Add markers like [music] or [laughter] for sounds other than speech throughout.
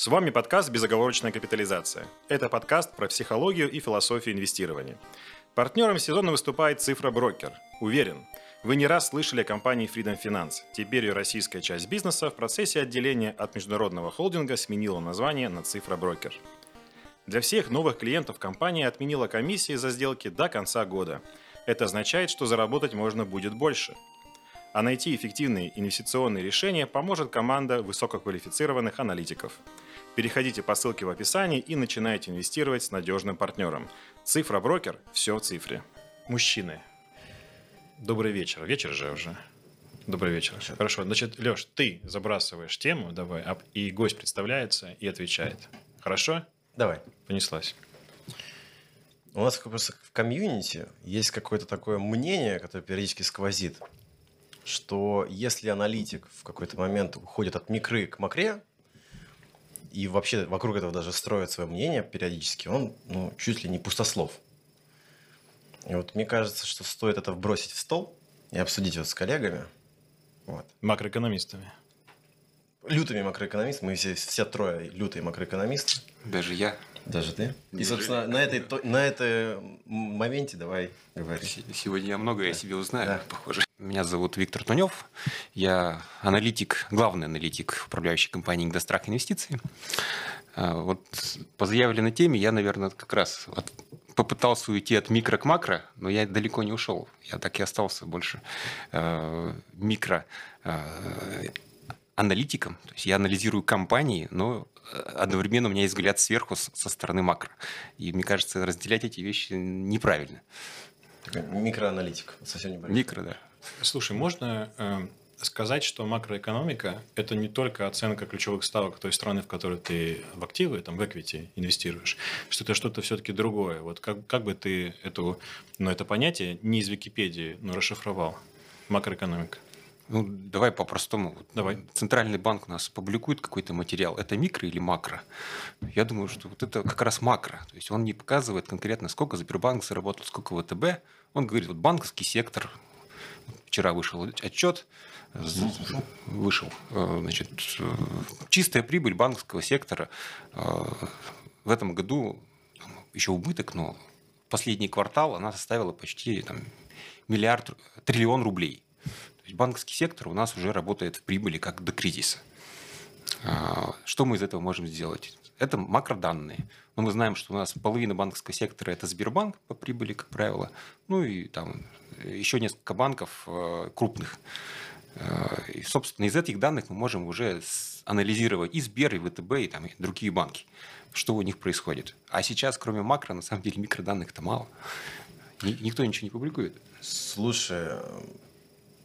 С вами подкаст «Безоговорочная капитализация». Это подкаст про психологию и философию инвестирования. Партнером сезона выступает «Цифра Брокер». Уверен, вы не раз слышали о компании Freedom Finance. Теперь ее российская часть бизнеса в процессе отделения от международного холдинга сменила название на «Цифра Брокер». Для всех новых клиентов компания отменила комиссии за сделки до конца года. Это означает, что заработать можно будет больше – а найти эффективные инвестиционные решения поможет команда высококвалифицированных аналитиков. Переходите по ссылке в описании и начинайте инвестировать с надежным партнером. Цифра брокер – все в цифре. Мужчины, добрый вечер. Вечер же уже. Добрый вечер. Хорошо. Значит, Леш, ты забрасываешь тему, давай, и гость представляется и отвечает. Хорошо? Давай. Понеслась. У нас просто в комьюнити есть какое-то такое мнение, которое периодически сквозит, что если аналитик в какой-то момент уходит от микры к макре, и вообще вокруг этого даже строит свое мнение периодически, он ну, чуть ли не пустослов. И вот мне кажется, что стоит это вбросить в стол и обсудить вот с коллегами. Вот. Макроэкономистами. Лютыми макроэкономистами. Мы все, все трое лютые макроэкономисты. Даже я. Даже ты? И, собственно, на этой, на этой моменте давай говори. Сегодня я многое о себе узнаю, да. похоже. Меня зовут Виктор Тунев. Я аналитик, главный аналитик управляющей компании «Индострак Инвестиции». А, вот по заявленной теме я, наверное, как раз от, попытался уйти от микро к макро, но я далеко не ушел. Я так и остался больше э, микро э, аналитиком. То есть я анализирую компании, но одновременно у меня есть взгляд сверху со стороны макро. И мне кажется, разделять эти вещи неправильно. Микроаналитик, совсем небольшой. Микро, да. Слушай, можно э, сказать, что макроэкономика – это не только оценка ключевых ставок той страны, в которой ты в активы, там, в equity инвестируешь, что это что-то все-таки другое. Вот как, как бы ты эту, ну, это понятие не из Википедии, но расшифровал? Макроэкономика. Ну, давай по-простому. Давай. Центральный банк у нас публикует какой-то материал. Это микро или макро? Я думаю, что вот это как раз макро. То есть он не показывает конкретно, сколько Сбербанк заработал, сколько ВТБ. Он говорит, вот банковский сектор, вчера вышел отчет, вышел, э, значит, э, чистая прибыль банковского сектора э, в этом году еще убыток, но последний квартал она составила почти там, миллиард, триллион рублей банковский сектор у нас уже работает в прибыли как до кризиса. А, что мы из этого можем сделать? Это макроданные. Но мы знаем, что у нас половина банковского сектора – это Сбербанк по прибыли, как правило. Ну и там еще несколько банков э, крупных. Э, и, собственно, из этих данных мы можем уже анализировать и Сбер, и ВТБ, и, там, и другие банки, что у них происходит. А сейчас, кроме макро, на самом деле микроданных-то мало. Никто ничего не публикует. Слушай,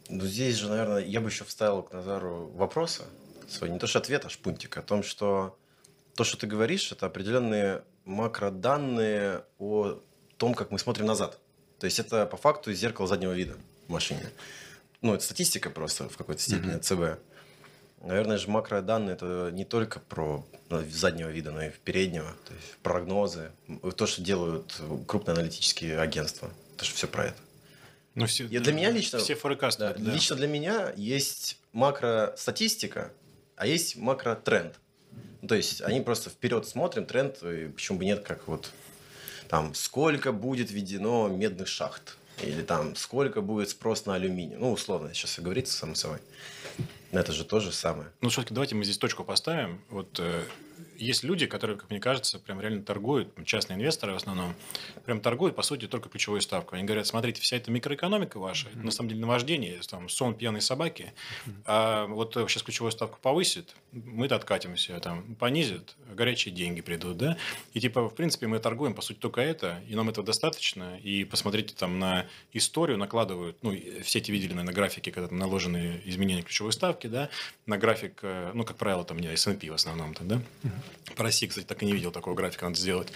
ну, здесь же, наверное, я бы еще вставил к Назару вопросы свой, не то что ответ, а шпунтик, о том, что то, что ты говоришь, это определенные макроданные о том, как мы смотрим назад. То есть это по факту зеркало заднего вида в машине. Ну, это статистика просто в какой-то степени mm-hmm. ЦБ. Наверное же макроданные это не только про ну, заднего вида, но и переднего. То есть прогнозы, то, что делают крупные аналитические агентства. Это же все про это. Ну, все, Я, для меня лично... Все форекасты. Да, да. Лично для меня есть макро-статистика, а есть макро-тренд. Ну, то есть они просто вперед смотрим, тренд, и почему бы нет, как вот там сколько будет введено медных шахт, или там сколько будет спрос на алюминий. Ну, условно, сейчас говорится само собой. Это же то же самое. Ну, все-таки давайте мы здесь точку поставим. Вот э, есть люди, которые, как мне кажется, прям реально торгуют, частные инвесторы в основном, прям торгуют, по сути, только ключевой ставкой. Они говорят, смотрите, вся эта микроэкономика ваша, mm-hmm. на самом деле наваждение, там, сон пьяной собаки, mm-hmm. а вот сейчас ключевую ставку повысит, мы-то откатимся, там, понизит, горячие деньги придут, да, и типа, в принципе, мы торгуем, по сути, только это, и нам этого достаточно, и посмотрите там на историю, накладывают, ну, все эти видели, наверное, графики, когда там наложены изменения ключевой ставки, да, на график, э, ну, как правило, там, не S&P в основном-то, да, mm-hmm. По России, кстати, так и не видел такого графика, надо сделать.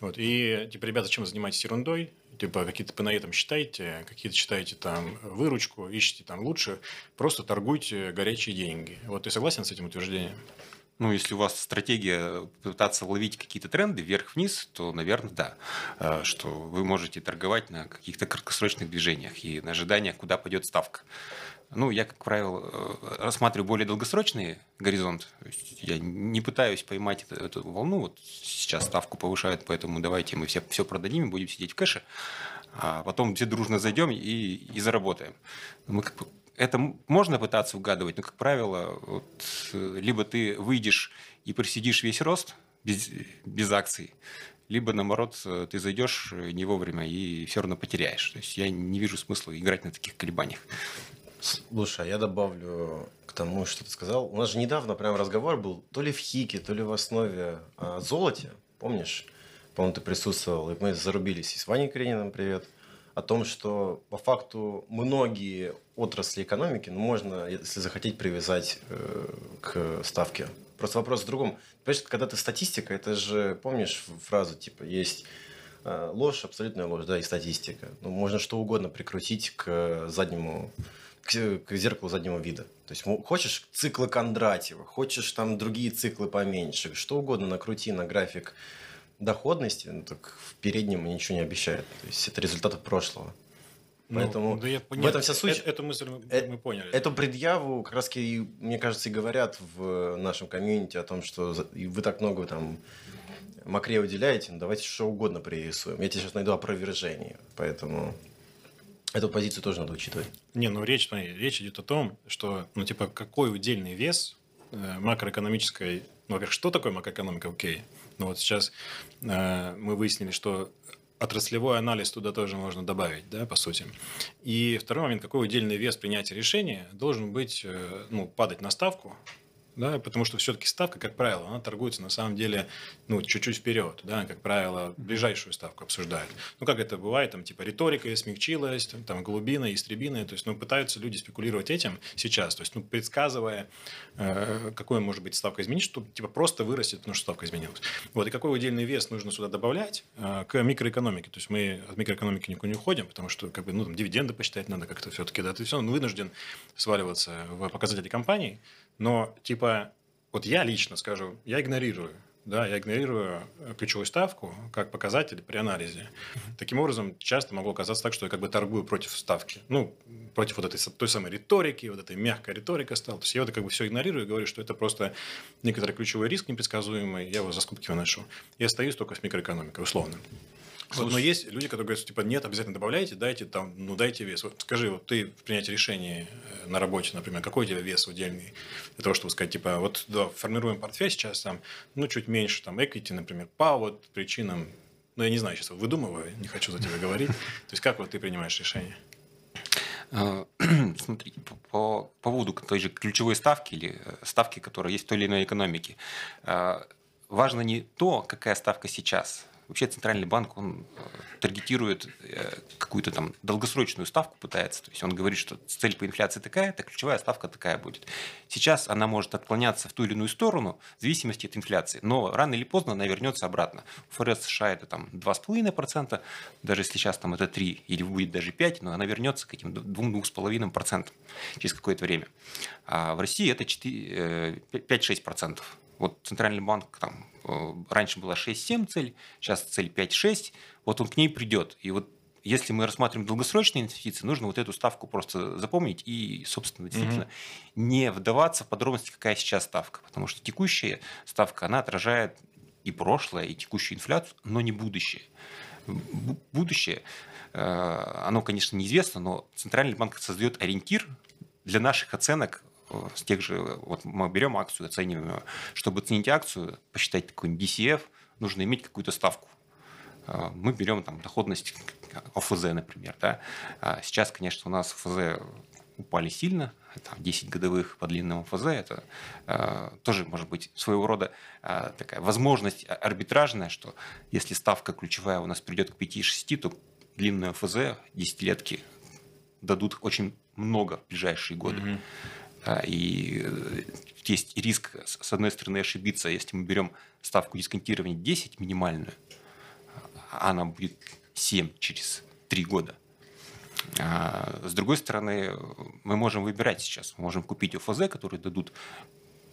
Вот. И, типа, ребята, чем занимаетесь ерундой? Типа, какие-то ПНЕ там считаете, какие-то читаете там выручку, ищите там лучше, просто торгуйте горячие деньги. Вот ты согласен с этим утверждением? Ну, если у вас стратегия пытаться ловить какие-то тренды вверх-вниз, то, наверное, да, э, что вы можете торговать на каких-то краткосрочных движениях и на ожиданиях, куда пойдет ставка. Ну, я, как правило, э, рассматриваю более долгосрочный горизонт. Я не пытаюсь поймать эту, эту волну. Вот сейчас ставку повышают, поэтому давайте мы все, все продадим и будем сидеть в кэше. А потом все дружно зайдем и, и заработаем. Мы как это можно пытаться угадывать, но, как правило, вот, э, либо ты выйдешь и просидишь весь рост без, без акций, либо, наоборот, э, ты зайдешь не вовремя и все равно потеряешь. То есть я не вижу смысла играть на таких колебаниях. Слушай, а я добавлю к тому, что ты сказал. У нас же недавно прям разговор был то ли в ХИКе, то ли в основе о золоте. Помнишь? По-моему, ты присутствовал. И мы зарубились и с Ваней Карениным, привет, о том, что по факту многие отрасли экономики ну, можно, если захотеть, привязать э, к ставке. Просто вопрос в другом. Понимаешь, когда ты статистика, это же, помнишь фразу, типа, есть э, ложь, абсолютная ложь, да, и статистика. Ну, можно что угодно прикрутить к заднему к, к зеркалу заднего вида. То есть хочешь циклы Кондратьева, хочешь там другие циклы поменьше, что угодно накрути на график доходности, ну, так в переднем ничего не обещает. То есть это результаты прошлого. Ну, Поэтому да я, в этом вся суть. Эту мысль мы, э, мы поняли. Эту предъяву как раз, мне кажется, и говорят в нашем комьюнити о том, что вы так много там макре уделяете, ну давайте что угодно пририсуем. Я тебе сейчас найду опровержение. Поэтому Эту позицию тоже надо учитывать. Не, ну речь, смотри, речь идет о том, что, ну, типа, какой удельный вес э, макроэкономической... Ну, во-первых, что такое макроэкономика? Окей. Ну, вот сейчас э, мы выяснили, что отраслевой анализ туда тоже можно добавить, да, по сути. И второй момент, какой удельный вес принятия решения должен быть, э, ну, падать на ставку, да, потому что все-таки ставка, как правило, она торгуется на самом деле ну, чуть-чуть вперед, да, как правило, ближайшую ставку обсуждают. Ну, как это бывает, там, типа, риторика смягчилась, там, там голубина, истребина, то есть, ну, пытаются люди спекулировать этим сейчас, то есть, ну, предсказывая, э, какой может быть ставка изменить, что, типа, просто вырастет, потому что ставка изменилась. Вот, и какой удельный вес нужно сюда добавлять э, к микроэкономике, то есть, мы от микроэкономики никуда не уходим, потому что, как бы, ну, там, дивиденды посчитать надо как-то все-таки, да, ты все равно вынужден сваливаться в показатели компании, но, типа, вот я лично скажу, я игнорирую да, я игнорирую э, ключевую ставку как показатель при анализе. Таким образом, часто могу оказаться так, что я как бы торгую против ставки. Ну, против вот этой той самой риторики, вот этой мягкой риторика стал. То есть я вот как бы все игнорирую и говорю, что это просто некоторый ключевой риск непредсказуемый, я его за скобки выношу. И остаюсь только с микроэкономикой, условно. Вот, но есть люди, которые говорят, типа, нет, обязательно добавляйте, дайте там, ну дайте вес. Вот скажи, вот ты в принятии решения э, на работе, например, какой у тебя вес удельный для того, чтобы сказать, типа, вот да, формируем портфель сейчас там, ну чуть меньше там equity, например, по вот причинам, ну я не знаю, сейчас выдумываю, не хочу за тебя говорить. То есть как вот ты принимаешь решение? А, [clears throat] смотрите, по, по поводу той же ключевой ставки или э, ставки, которая есть в той или иной экономике, а, важно не то, какая ставка сейчас, Вообще центральный банк, он э, таргетирует э, какую-то там долгосрочную ставку, пытается. То есть он говорит, что цель по инфляции такая, то ключевая ставка такая будет. Сейчас она может отклоняться в ту или иную сторону в зависимости от инфляции, но рано или поздно она вернется обратно. У ФРС США это там 2,5%, даже если сейчас там это 3 или будет даже 5, но она вернется к этим 2-2,5% через какое-то время. А в России это 5-6%. Вот Центральный банк там э, раньше была 6-7 цель, сейчас цель 5-6, вот он к ней придет. И вот если мы рассматриваем долгосрочные инвестиции, нужно вот эту ставку просто запомнить и, собственно, действительно mm не вдаваться в подробности, какая сейчас ставка. Потому что текущая ставка, она отражает и прошлое, и текущую инфляцию, но не будущее. Будущее, э, оно, конечно, неизвестно, но Центральный банк создает ориентир для наших оценок с тех же, вот мы берем акцию, оцениваем ее. Чтобы оценить акцию, посчитать такой DCF, нужно иметь какую-то ставку. А, мы берем там доходность ОФЗ, например. Да? А сейчас, конечно, у нас ОФЗ упали сильно, это 10 годовых по длинному ФЗ, это э, тоже может быть своего рода э, такая возможность арбитражная, что если ставка ключевая у нас придет к 5-6, то длинные ФЗ, десятилетки, дадут очень много в ближайшие годы. Mm-hmm. И э, есть риск, с одной стороны, ошибиться, если мы берем ставку дисконтирования 10 минимальную, а она будет 7 через 3 года. А с другой стороны, мы можем выбирать сейчас. Мы можем купить ОФЗ, которые дадут,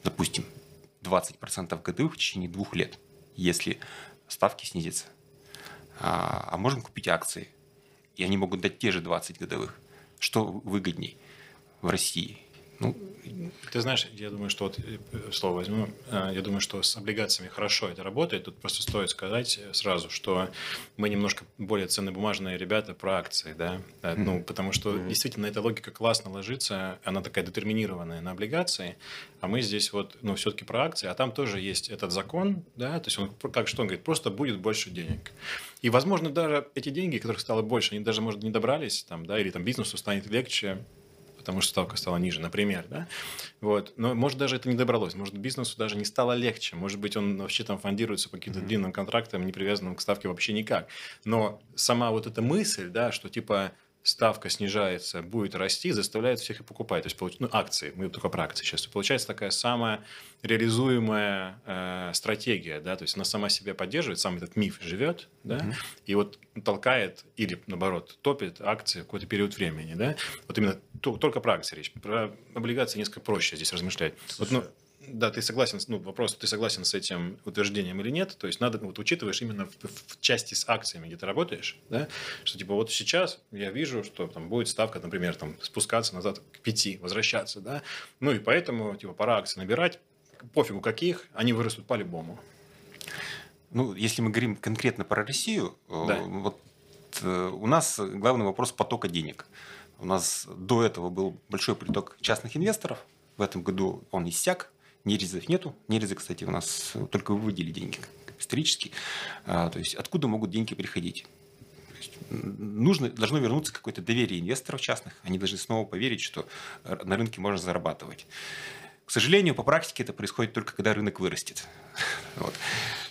допустим, 20% годовых в течение двух лет, если ставки снизятся. А, а можем купить акции, и они могут дать те же 20 годовых. Что выгодней? в России. Ну, ты знаешь, я думаю, что вот э, слово возьму, э, я думаю, что с облигациями хорошо это работает. Тут просто стоит сказать сразу, что мы немножко более ценнобумажные ребята про акции, да, mm-hmm. ну, потому что mm-hmm. действительно эта логика классно ложится, она такая детерминированная на облигации, а мы здесь вот, ну, все-таки про акции, а там тоже есть этот закон, да, то есть он, как что он говорит, просто будет больше денег. И, возможно, даже эти деньги, которых стало больше, они даже, может, не добрались, там, да, или там бизнесу станет легче, потому что ставка стала ниже, например, да, вот, но может даже это не добралось, может бизнесу даже не стало легче, может быть он вообще там фондируется по каким-то mm-hmm. длинным контрактам, не привязанным к ставке вообще никак, но сама вот эта мысль, да, что типа ставка снижается, будет расти, заставляет всех и покупать. То есть, ну, акции, мы только про акции сейчас. Получается такая самая реализуемая э, стратегия, да, то есть она сама себя поддерживает, сам этот миф живет, да, mm-hmm. и вот толкает или, наоборот, топит акции в какой-то период времени, да. Вот именно то, только про акции речь. Про облигации несколько проще здесь размышлять. Слушай, вот, ну, да, ты согласен, ну, вопрос, ты согласен с этим утверждением или нет, то есть надо, вот учитываешь именно в, в части с акциями, где ты работаешь, да, что типа вот сейчас я вижу, что там будет ставка, например, там спускаться назад к 5, возвращаться, да, ну и поэтому типа пора акции набирать, пофигу каких, они вырастут по-любому. Ну, если мы говорим конкретно про Россию, э, да. вот э, у нас главный вопрос потока денег. У нас до этого был большой приток частных инвесторов. В этом году он иссяк. Нерезов нету. Нерезы, кстати, у нас только выводили деньги исторически. А, то есть откуда могут деньги приходить? нужно, должно вернуться какое-то доверие инвесторов частных. Они должны снова поверить, что на рынке можно зарабатывать. К сожалению, по практике это происходит только когда рынок вырастет. [laughs] Вот.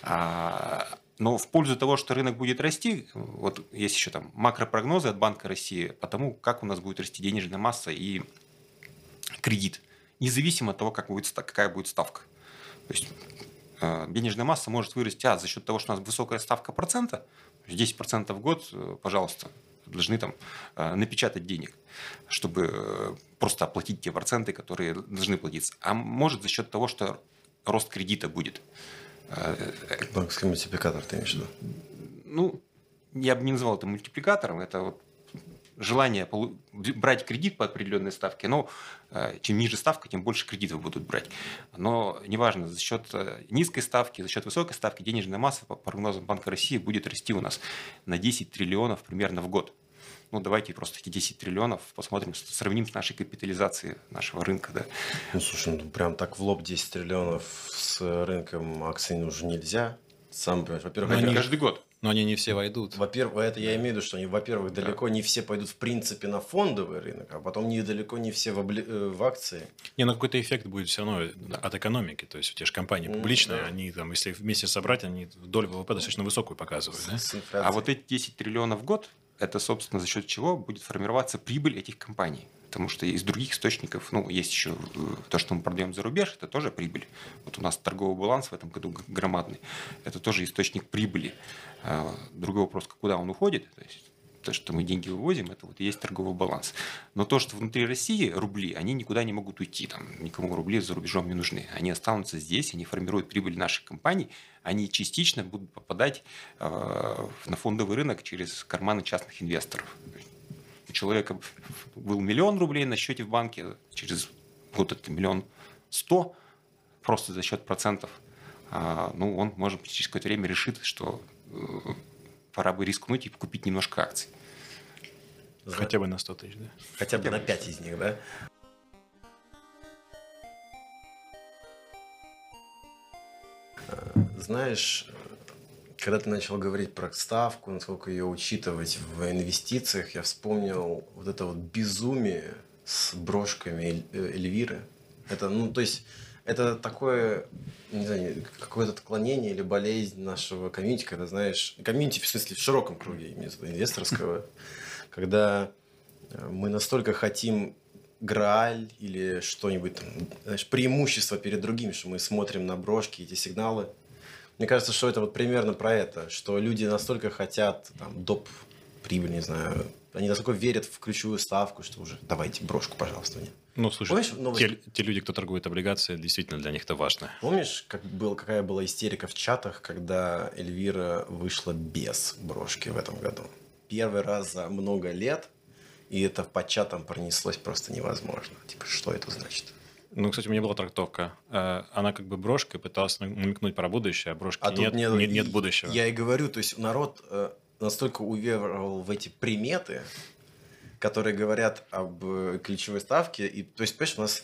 А, но в пользу того, что рынок будет расти, вот есть еще там макропрогнозы от Банка России по тому, как у нас будет расти денежная масса и кредит независимо от того, как будет, какая будет ставка. То есть э, денежная масса может вырасти а, за счет того, что у нас высокая ставка процента, 10% в год, э, пожалуйста, должны там э, напечатать денег, чтобы просто оплатить те проценты, которые должны платиться. А может за счет того, что рост кредита будет. Банковский мультипликатор ты имеешь в виду? Ну, я бы не назвал это мультипликатором, это вот желание брать кредит по определенной ставке, но э, чем ниже ставка, тем больше кредитов будут брать. Но неважно, за счет э, низкой ставки, за счет высокой ставки денежная масса, по прогнозам Банка России, будет расти у нас на 10 триллионов примерно в год. Ну, давайте просто эти 10 триллионов посмотрим, сравним с нашей капитализацией нашего рынка. Да. Ну, слушай, ну, прям так в лоб 10 триллионов с рынком акций уже нельзя. Сам, во-первых, они... каждый год. Но они не все войдут. Во-первых, это я имею в виду, что они, во-первых, далеко да. не все пойдут в принципе на фондовый рынок, а потом не далеко не все в, обли... Э, в акции. Не, но какой-то эффект будет все равно да. от экономики. То есть у те же компании публичные, да. они там, если вместе собрать, они долю ВВП достаточно высокую показывают. С, да? а вот эти 10 триллионов в год, это, собственно, за счет чего будет формироваться прибыль этих компаний потому что из других источников, ну, есть еще э, то, что мы продаем за рубеж, это тоже прибыль. Вот у нас торговый баланс в этом году громадный, это тоже источник прибыли. А, другой вопрос, куда он уходит, то есть то, что мы деньги вывозим, это вот и есть торговый баланс. Но то, что внутри России рубли, они никуда не могут уйти, там, никому рубли за рубежом не нужны. Они останутся здесь, они формируют прибыль наших компаний, они частично будут попадать э, на фондовый рынок через карманы частных инвесторов человека был миллион рублей на счете в банке, через год это миллион сто, просто за счет процентов, а, ну, он, может быть, через какое-то время решит, что э, пора бы рискнуть и купить немножко акций. Хотя бы на 100 тысяч, да? Хотя бы на 5 из них, да? Знаешь, когда ты начал говорить про ставку, насколько ее учитывать в инвестициях, я вспомнил вот это вот безумие с брошками э, Эльвиры. Это, ну, то есть, это такое, не знаю, какое-то отклонение или болезнь нашего комьюнити, когда, знаешь, комьюнити, в смысле, в широком круге, инвесторского, [laughs] когда э, мы настолько хотим Грааль или что-нибудь там, знаешь, преимущество перед другими, что мы смотрим на брошки, эти сигналы – мне кажется, что это вот примерно про это, что люди настолько хотят там, доп. прибыль, не знаю, они настолько верят в ключевую ставку, что уже давайте брошку, пожалуйста, мне. Ну, слушай, Помнишь, новость... те, те люди, кто торгует облигации, действительно для них это важно. Помнишь, как был, какая была истерика в чатах, когда Эльвира вышла без брошки в этом году? Первый раз за много лет и это по чатам пронеслось просто невозможно. Типа, что это значит? Ну, кстати, у меня была трактовка. Э, она как бы брошкой пыталась намекнуть про будущее, а брошки А нет, нет, нет, нет будущего. Я и говорю, то есть народ э, настолько уверовал в эти приметы, которые говорят об э, ключевой ставке. И, то есть, понимаешь, у нас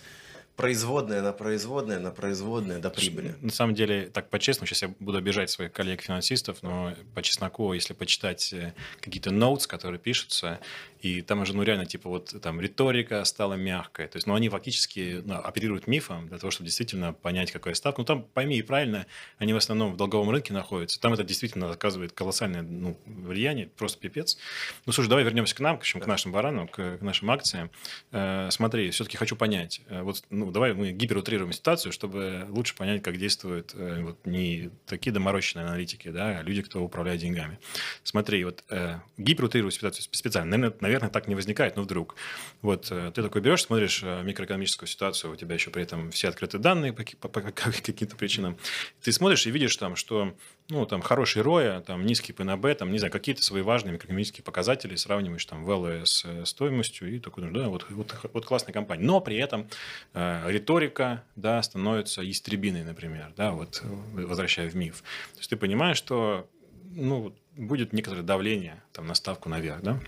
производная на производная на производная до прибыли. На самом деле, так по-честному, сейчас я буду обижать своих коллег-финансистов, но по чесноку, если почитать э, какие-то notes, которые пишутся, и там уже, ну, реально, типа, вот там риторика стала мягкой. То есть, ну, они фактически ну, оперируют мифом для того, чтобы действительно понять, какая ставка. Ну, там, пойми и правильно, они в основном в долговом рынке находятся. Там это действительно оказывает колоссальное ну, влияние, просто пипец. Ну, слушай, давай вернемся к нам, к, общем, к нашим баранам, к, к нашим акциям. Э, смотри, все-таки хочу понять. Э, вот, ну, давай мы гиперутрируем ситуацию, чтобы лучше понять, как действуют э, вот, не такие доморощенные аналитики, да, а люди, кто управляет деньгами. Смотри, вот э, гиперутрирую ситуацию специально. Наверное, наверное, так не возникает, но вдруг. Вот э, ты такой берешь, смотришь э, микроэкономическую ситуацию, у тебя еще при этом все открыты данные по, по, по [laughs] каким-то причинам. Ты смотришь и видишь там, что ну, там, хороший роя, там, низкий ПНБ, там, не знаю, какие-то свои важные микроэкономические показатели, сравниваешь там value с э, стоимостью, и такой, да, вот, вот, вот классная компания. Но при этом э, риторика, да, становится истребиной, например, да, вот, возвращая в миф. То есть ты понимаешь, что, ну, будет некоторое давление там, на ставку наверх, да,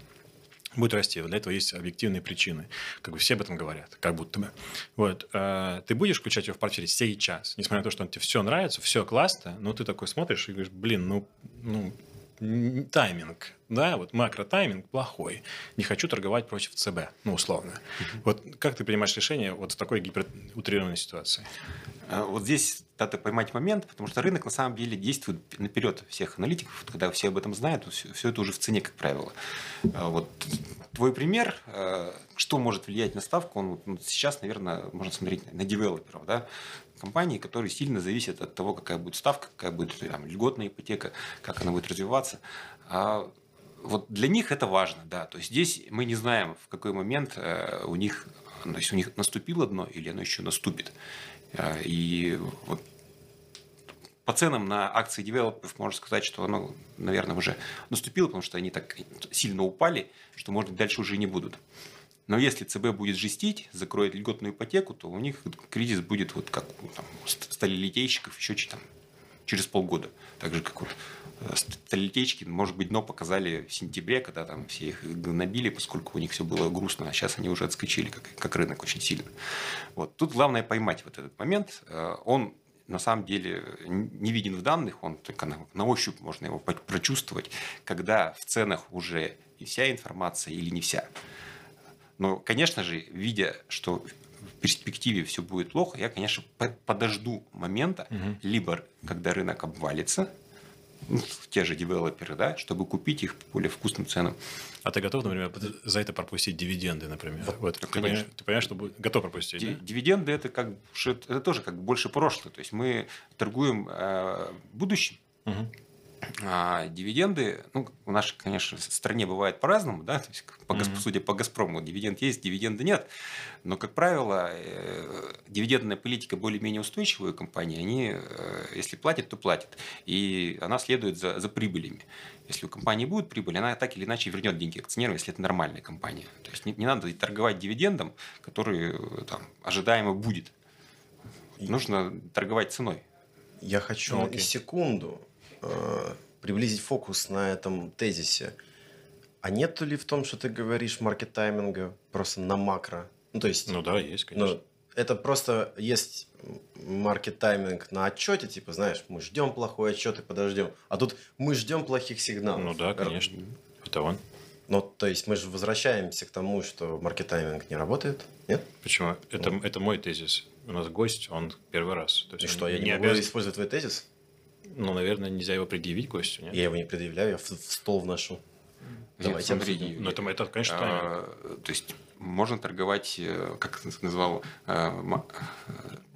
будет расти. Для этого есть объективные причины. Как бы все об этом говорят, как будто бы. Вот. Э, ты будешь включать его в портфель сейчас, несмотря на то, что он тебе все нравится, все классно, но ты такой смотришь и говоришь, блин, ну, ну тайминг, да, вот макро-тайминг плохой. Не хочу торговать против ЦБ, ну, условно. Вот как ты принимаешь решение вот в такой гиперутрированной ситуации? А, вот здесь надо поймать момент, потому что рынок на самом деле действует наперед всех аналитиков. Когда все об этом знают, все, все это уже в цене, как правило. А, вот твой пример, а, что может влиять на ставку, он ну, сейчас, наверное, можно смотреть на девелоперов, да, компании, которые сильно зависят от того, какая будет ставка, какая будет там, льготная ипотека, как она будет развиваться. А вот для них это важно, да. То есть здесь мы не знаем, в какой момент э, у них, то есть у них наступило дно или оно еще наступит. А, и вот по ценам на акции девелоперов можно сказать, что оно, наверное, уже наступило, потому что они так сильно упали, что, может быть, дальше уже не будут. Но если ЦБ будет жестить, закроет льготную ипотеку, то у них кризис будет вот как у там, сталелитейщиков еще там, через полгода. Так же, как вот э, сталелитейщики, может быть, дно показали в сентябре, когда там все их набили, поскольку у них все было грустно, а сейчас они уже отскочили, как, как рынок очень сильно. Вот. Тут главное поймать вот этот момент. Э, он на самом деле не виден в данных, он только на, на ощупь можно его прочувствовать, когда в ценах уже и вся информация или не вся. Но, конечно же, видя, что в перспективе все будет плохо, я, конечно, подожду момента, угу. либо когда рынок обвалится, ну, те же девелоперы, да, чтобы купить их по более вкусным ценам. А ты готов, например, за это пропустить дивиденды, например? Вот, вот. Ты, понимаешь, ты понимаешь, что будет... готов пропустить? Ди- да? Дивиденды это как это тоже как больше прошлое. То есть мы торгуем э, будущим. Угу. А дивиденды, ну, у нас, конечно, в стране бывает по-разному, да, то есть, по, mm-hmm. судя по Газпрому, дивиденд есть, дивиденды нет, но, как правило, э, дивидендная политика более-менее устойчивая компании, они, э, если платят, то платят, и она следует за, за прибылями. Если у компании будет прибыль, она так или иначе вернет деньги акционерам, если это нормальная компания. То есть, не, не надо торговать дивидендом, который там, ожидаемо будет. Нужно торговать ценой. Я хочу ну, на секунду Э, приблизить фокус на этом тезисе. А нет ли в том, что ты говоришь маркет-тайминга просто на макро? Ну, то есть... Ну да, есть, конечно. Ну, это просто есть маркет-тайминг на отчете, типа, знаешь, мы ждем плохой отчет и подождем. А тут мы ждем плохих сигналов. Ну да, конечно. Это он. Ну, то есть мы же возвращаемся к тому, что маркетайминг не работает, нет? Почему? Это, ну. это мой тезис. У нас гость, он первый раз. То есть и что, я не, не могу обязан... использовать твой тезис? Ну, наверное, нельзя его предъявить гостю, нет? Я его не предъявляю, я в, в стол вношу. Давайте смотри, Ну, это, это, конечно, а, То есть можно торговать, э, как ты назвал, э,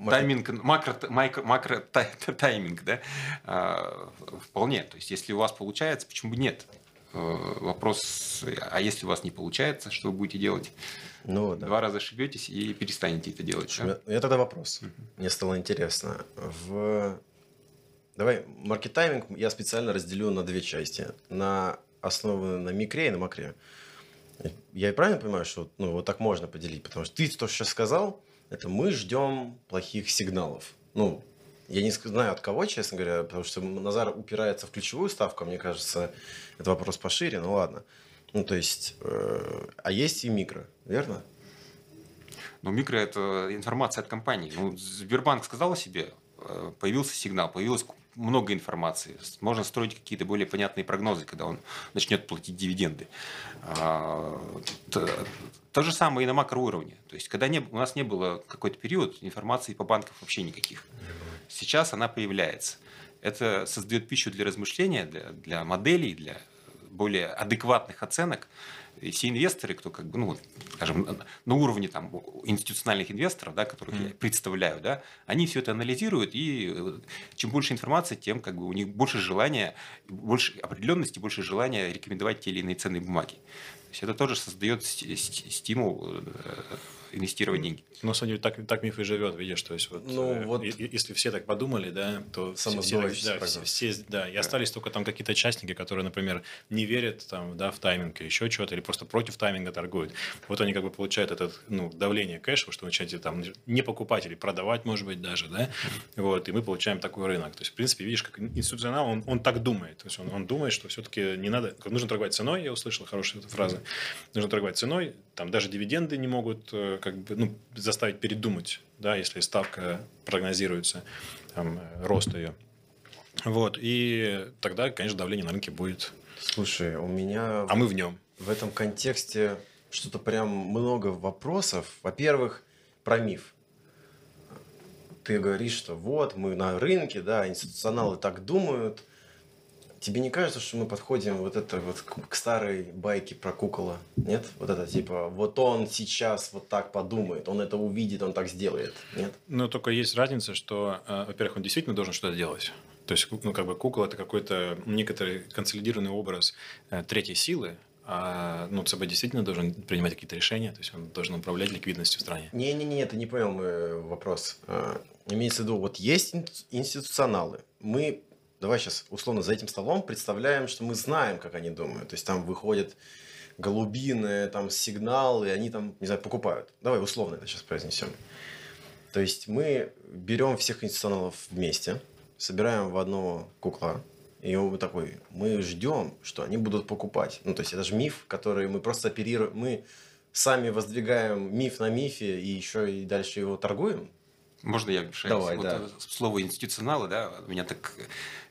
тайминг, макро, макро, макро тайминг, да? А, вполне. То есть, если у вас получается, почему бы нет? Э, вопрос, а если у вас не получается, что вы будете делать? Ну, да. Два раза ошибетесь и перестанете это делать. Слушай, да? У меня тогда вопрос. Угу. Мне стало интересно. В Давай, маркетайминг я специально разделю на две части. На основанную на микре и на макре. Я и правильно понимаю, что ну, вот так можно поделить? Потому что ты то, что сейчас сказал, это мы ждем плохих сигналов. Ну, я не знаю от кого, честно говоря, потому что Назар упирается в ключевую ставку, мне кажется, это вопрос пошире, ну ладно. Ну, то есть, э, а есть и микро, верно? Ну, микро – это информация от компании. Ну, Сбербанк сказал о себе, э, появился сигнал, появилось много информации. Можно строить какие-то более понятные прогнозы, когда он начнет платить дивиденды. А, то, то же самое и на макроуровне. То есть, когда не, у нас не было какой-то период информации по банкам вообще никаких. Сейчас она появляется. Это создает пищу для размышления, для, для моделей, для более адекватных оценок. И все инвесторы, кто как бы, ну, скажем, на уровне там, институциональных инвесторов, да, которых mm. я представляю, да, они все это анализируют, и э, чем больше информации, тем как бы у них больше желания, больше определенности, больше желания рекомендовать те или иные ценные бумаги. Есть это тоже создает стимул э, инвестировать деньги. Ну, на так, так миф и живет, видишь, то есть вот, ну, э, вот если все так подумали, да, то все, все, да, все, все, да, и остались только там какие-то частники, которые, например, не верят там, да, в тайминг или еще чего-то, или просто против тайминга торгуют. Вот они как бы получают это ну, давление кэша, что начинаете там не покупать или продавать, может быть, даже, да, вот, и мы получаем такой рынок. То есть, в принципе, видишь, как институционал, он, он так думает, то есть он, он думает, что все-таки не надо, нужно торговать ценой, я услышал хорошую эту фразу, нужно торговать ценой, там даже дивиденды не могут э, как бы, ну, заставить передумать, да, если ставка прогнозируется, там, рост ее. Вот, и тогда, конечно, давление на рынке будет. Слушай, у меня... А мы в нем. В этом контексте что-то прям много вопросов. Во-первых, про миф. Ты говоришь, что вот, мы на рынке, да, институционалы так думают – Тебе не кажется, что мы подходим вот это вот к, к старой байке про кукола? Нет? Вот это типа, вот он сейчас вот так подумает, он это увидит, он так сделает. Нет? Но только есть разница, что, э, во-первых, он действительно должен что-то делать. То есть, ну, как бы кукол это какой-то некоторый консолидированный образ э, третьей силы, а ну, ЦБ действительно должен принимать какие-то решения, то есть он должен управлять ликвидностью в стране. Не-не-не, ты не понял мой вопрос. А, имеется в виду, вот есть институционалы, мы давай сейчас условно за этим столом представляем, что мы знаем, как они думают. То есть там выходят голубины, там сигналы, они там, не знаю, покупают. Давай условно это сейчас произнесем. То есть мы берем всех институционалов вместе, собираем в одного кукла, и мы такой, мы ждем, что они будут покупать. Ну, то есть это же миф, который мы просто оперируем, мы сами воздвигаем миф на мифе и еще и дальше его торгуем. Можно я вмешаюсь? Давай, вот да. Слово институционалы, да, меня так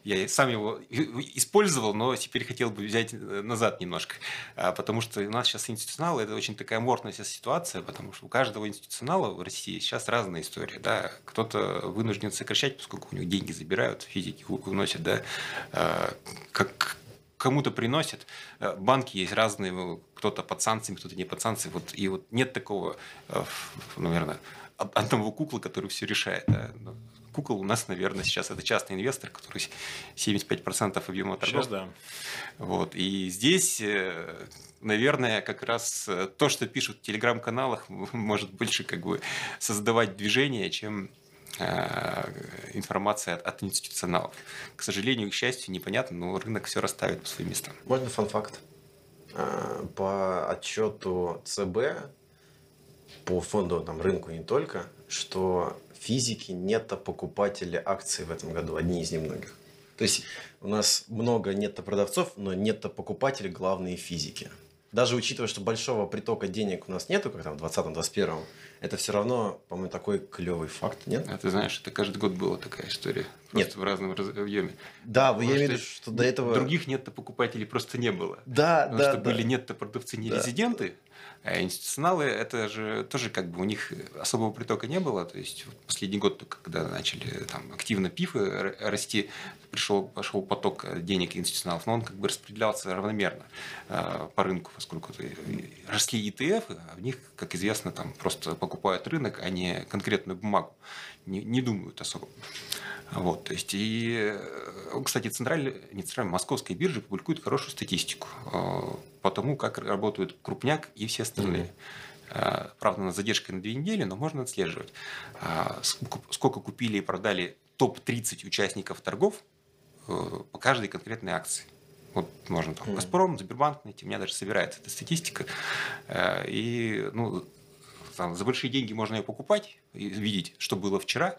я сам его использовал, но теперь хотел бы взять э, назад немножко. А, потому что у нас сейчас институционалы – это очень такая морная ситуация, потому что у каждого институционала в России сейчас разная история. Да? Кто-то вынужден сокращать, поскольку у него деньги забирают, физики выносят, да? А, как кому-то приносят. Э, банки есть разные, кто-то под санкциями, кто-то не под санкциями. Вот, и вот нет такого, э, наверное, одного кукла, который все решает. Да? Кукол у нас, наверное, сейчас это частный инвестор, который 75% объема торгов. Сейчас, да. Вот. И здесь, э, наверное, как раз э, то, что пишут в телеграм-каналах, [laughs] может больше как бы создавать движение, чем э, информация от, от институционалов. К сожалению, к счастью, непонятно, но рынок все расставит по своим местам. Можно фан-факт? По отчету ЦБ, по фонду там, рынку не только, что физики нетто-покупатели акций в этом году, одни из немногих. То есть у нас много нетто-продавцов, но нетто-покупатели главные физики. Даже учитывая, что большого притока денег у нас нету, как там в 2020-2021, это все равно, по-моему, такой клевый факт, нет? А ты знаешь, это каждый год была такая история. Просто нет. в разном объеме. Да, Потому я имею в виду, что до этого... Других нет-то покупателей просто не было. Да, Потому да, что да. были нет-то продавцы не да. А институционалы, это же тоже как бы у них особого притока не было. То есть последний год, когда начали там активно пифы расти, пришел, пошел поток денег институционалов, но он как бы распределялся равномерно э, по рынку, поскольку росли ETF, а в них, как известно, там просто покупают рынок, а не конкретную бумагу. Не, не думают особо. Вот, то есть, и, э, кстати, центральная, не центральная, московская биржа публикует хорошую статистику э, по тому, как работают крупняк и все остальные. Mm-hmm. Правда, на задержкой на две недели, но можно отслеживать. Сколько купили и продали топ-30 участников торгов по каждой конкретной акции. Вот можно там Газпром, Сбербанк найти, у меня даже собирается эта статистика. И ну, там, за большие деньги можно ее покупать и видеть, что было вчера.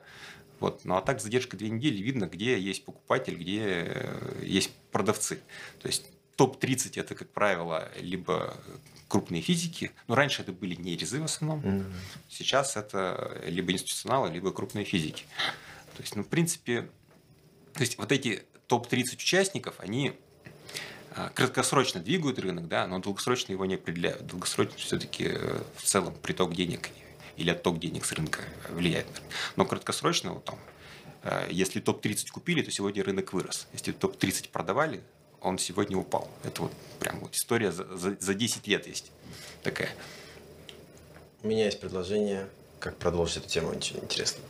Вот. Ну а так задержка две недели, видно, где есть покупатель, где э, есть продавцы. То есть топ-30 это, как правило, либо крупные физики. Но раньше это были не резы в основном. Mm-hmm. Сейчас это либо институционалы, либо крупные физики. То есть, ну, в принципе, то есть вот эти топ-30 участников, они краткосрочно двигают рынок, да, но долгосрочно его не определяют. Долгосрочно все-таки э, в целом приток денег или отток денег с рынка влияет. Но краткосрочно, вот там, э, если топ-30 купили, то сегодня рынок вырос. Если топ-30 продавали, он сегодня упал. Это вот прям вот история за, за, за 10 лет есть такая. У меня есть предложение, как продолжить эту тему, очень интересно.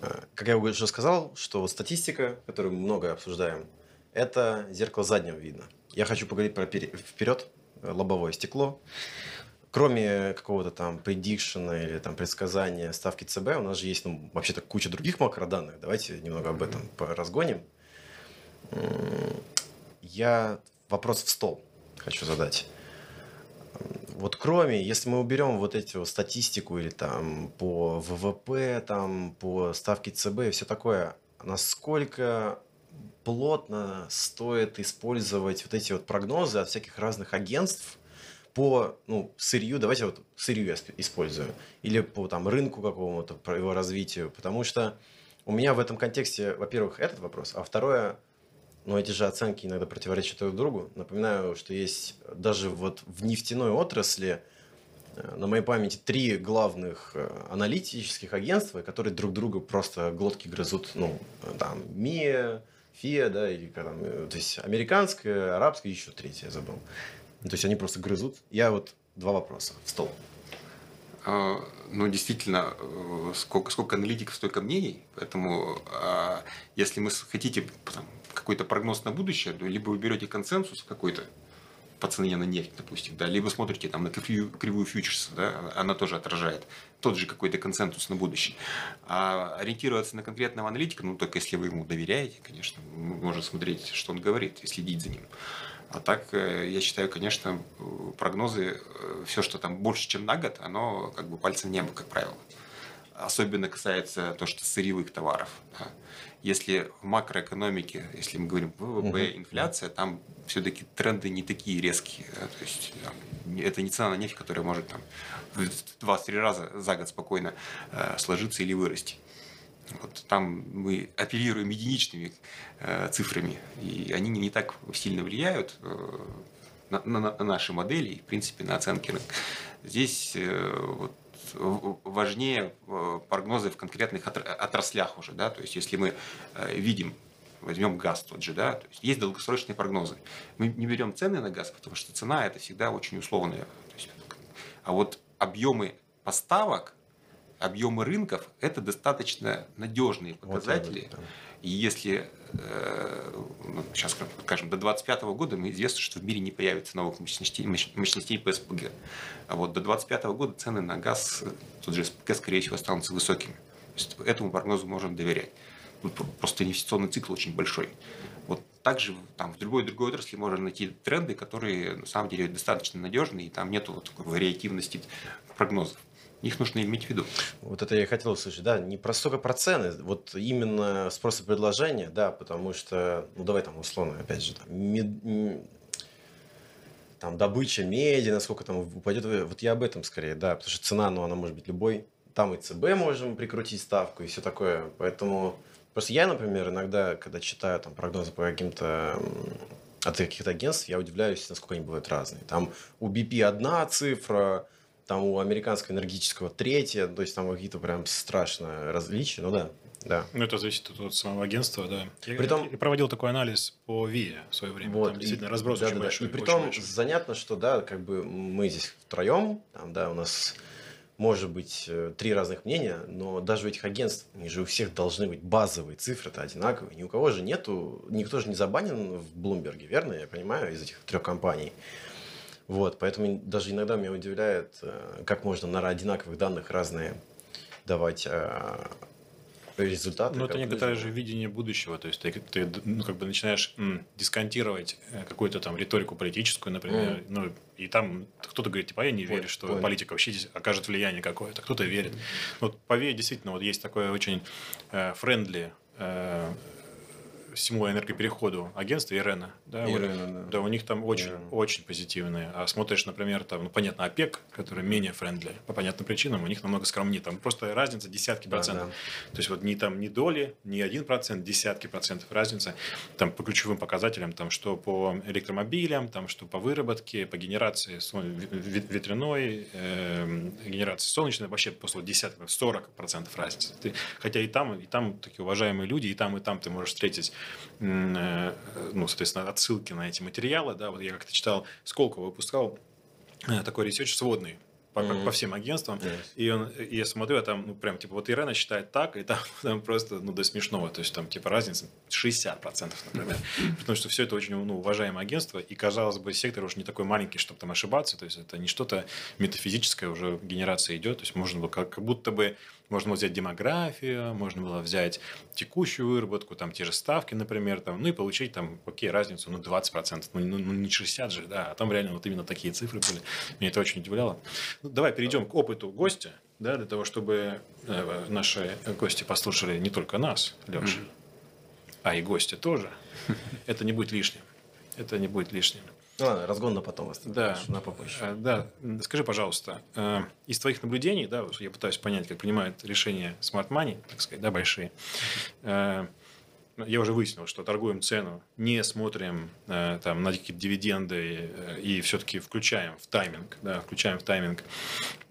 Э, как я уже сказал, что статистика, которую мы много обсуждаем, это зеркало заднего вида. Я хочу поговорить про вперед, э, лобовое стекло. Кроме какого-то там предикшена или там предсказания ставки ЦБ, у нас же есть ну, вообще-то куча других макроданных. Давайте немного об этом разгоним. Я вопрос в стол хочу задать. Вот кроме, если мы уберем вот вот статистику или там по ВВП, там по ставке ЦБ и все такое, насколько плотно стоит использовать вот эти вот прогнозы от всяких разных агентств по ну, сырью, давайте вот сырью я использую, или по там рынку какому-то, по его развитию, потому что у меня в этом контексте, во-первых, этот вопрос, а второе, но эти же оценки иногда противоречат друг другу. Напоминаю, что есть даже вот в нефтяной отрасли э, на моей памяти три главных э, аналитических агентства, которые друг друга просто глотки грызут. Ну, там, МИА, ФИА, да, или там, э, есть американская, арабская, еще третья, я забыл. То есть они просто грызут. Я вот два вопроса в стол. А, ну, действительно, сколько, сколько аналитиков, столько мнений. Поэтому, а, если вы хотите какой-то прогноз на будущее, либо вы берете консенсус какой-то по цене на нефть, допустим, да, либо смотрите там на кривую, кривую фьючерса, да, она тоже отражает тот же какой-то консенсус на будущее. А ориентироваться на конкретного аналитика, ну, только если вы ему доверяете, конечно, можно смотреть, что он говорит и следить за ним. А так, э, я считаю, конечно, прогнозы, э, все, что там больше, чем на год, оно как бы пальцем в небо, как правило. Особенно касается то, что сырьевых товаров. Да если в макроэкономике, если мы говорим ВВП, инфляция, там все-таки тренды не такие резкие. Да? То есть там, это не цена на нефть, которая может там, в 2-3 раза за год спокойно э, сложиться или вырасти. Вот там мы оперируем единичными э, цифрами, и они не, не так сильно влияют э, на, на, на наши модели и, в принципе, на оценки рынка. Здесь э, вот, важнее э, прогнозы в конкретных отраслях уже, да, то есть если мы э, видим возьмем газ тот же, да, то есть есть долгосрочные прогнозы. Мы не берем цены на газ, потому что цена это всегда очень условная. Есть, а вот объемы поставок, объемы рынков это достаточно надежные показатели. Вот. И если э, ну, сейчас скажем, до 2025 года мы известно, что в мире не появится новых мощностей, мощностей по СПГ. А вот до 2025 года цены на газ, тот же СПГ, скорее всего, останутся высокими. То есть этому прогнозу можно доверять. Тут просто инвестиционный цикл очень большой. Вот также там, в другой другой отрасли можно найти тренды, которые на самом деле достаточно надежные, и там нет вот такой вариативности прогнозов. Их нужно иметь в виду. Вот это я хотел услышать, да, не про столько про цены, вот именно спрос и предложение, да, потому что, ну давай там условно, опять же, там, мед, там добыча меди, насколько там упадет, вот я об этом скорее, да, потому что цена, ну она может быть любой, там и ЦБ можем прикрутить ставку и все такое, поэтому просто я, например, иногда, когда читаю там прогнозы по каким-то от каких-то агентств, я удивляюсь, насколько они бывают разные. Там у BP одна цифра, там у американского энергетического третья, то есть там какие-то прям страшные различия, ну да. Да. Ну, это зависит от, от самого агентства, да. Я, притом, я проводил такой анализ по ВИА в свое время. Вот, там действительно и, разброс да, очень да, большой. И притом большой. занятно, что да, как бы мы здесь втроем, там, да, у нас может быть э, три разных мнения, но даже у этих агентств, они же у всех должны быть базовые цифры-то одинаковые. Ни у кого же нету, никто же не забанен в Блумберге, верно? Я понимаю, из этих трех компаний. Вот, поэтому даже иногда меня удивляет, э, как можно на одинаковых данных разные давать э, результаты. Ну, это некоторое же видение будущего. То есть ты, ты, ну, как бы начинаешь м, дисконтировать э, какую-то там риторику политическую, например. Ну, и там кто-то говорит, типа, «А я не верю, что понял. политика вообще здесь окажет влияние какое-то. Кто-то верит. Вот поверь, действительно, вот есть такое очень friendly всему энергопереходу агентство IRENA. Да. IRENA, да. Да, у них там очень, IRENA. очень позитивные. А смотришь, например, там, ну, понятно, ОПЕК, который менее friendly, по понятным причинам, у них намного скромнее. Там просто разница десятки Да, процентов. да. То есть вот не там не доли, не один процент, десятки процентов разница. Там по ключевым показателям, там что по электромобилям, там что по выработке, по генерации ветряной, эм, генерации солнечной, вообще после десяток, 40 процентов разницы. Ты- хотя и там, и там такие уважаемые люди, и там, и там ты можешь встретить, э, ну, соответственно, отсылки на эти материалы, да, вот я как-то читал, Сколково выпускал э, такой research сводный по, Мгм. по всем агентствам, Yes. и, он, и я смотрю, а там, ну, прям, типа, вот IRENA считает так, и там, [laughs] там просто, ну, до смешного. То есть, там, типа, разница 60%, например. [laughs] Потому что все это очень, ну, уважаемое агентство, и, казалось бы, сектор уже не такой маленький, чтобы там ошибаться. То есть, это не что-то метафизическое, уже генерация идет. То есть, можно было как, как будто бы можно было взять демографию, можно было взять текущую выработку, там те же ставки, например, там, ну и получить там, окей, разницу, ну 20%, ну, ну, ну, не 60 же, да, а там реально вот именно такие цифры были. Меня это очень удивляло. Ну, давай перейдем к опыту гостя, да, для того, чтобы э, наши гости послушали не только нас, Леша, а и гости тоже. Это не будет лишним. Это не будет лишним. Ну ладно, разгон на потом оставим. Да. На попозже. Э, Да, скажи, пожалуйста, э, из твоих наблюдений, да, я пытаюсь понять, как принимают решения smart money, так сказать, да, большие. Э, ну, Я уже выяснил, что торгуем цену, не смотрим э, там на какие-то дивиденды э, и все-таки включаем в тайминг, да, включаем в тайминг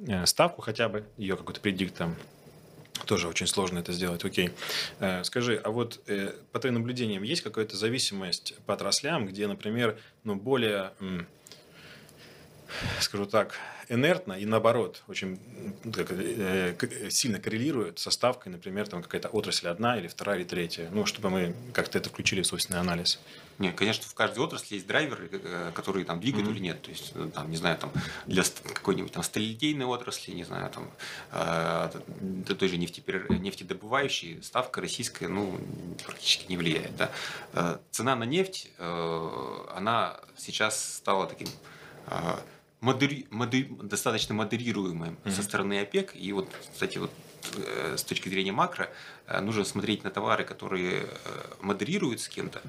э, ставку хотя бы, ее какой-то предикт там, тоже очень сложно это сделать. Окей. Э, Скажи, а вот э, по твоим наблюдениям есть какая-то зависимость по отраслям, где, например, ну, более, скажу так, инертно и наоборот очень как, э, сильно коррелирует со ставкой, например, там какая-то отрасль одна или вторая или третья, ну, чтобы мы как-то это включили в собственный анализ. Не, конечно, в каждой отрасли есть драйверы, э, которые там двигают Мгм. или нет. То есть, э, там, не знаю, там для какой-нибудь там сталелитейной отрасли, не знаю, там э, той же нефтепер- нефтедобывающей ставка российская, ну, практически не влияет. Да? Э, Цена на нефть, э, она сейчас стала таким э, модери- моде- достаточно модерируемым Мгм. со стороны ОПЕК. И вот, кстати, вот э, с точки зрения макро, э, нужно смотреть на товары, которые э, модерируют с кем-то,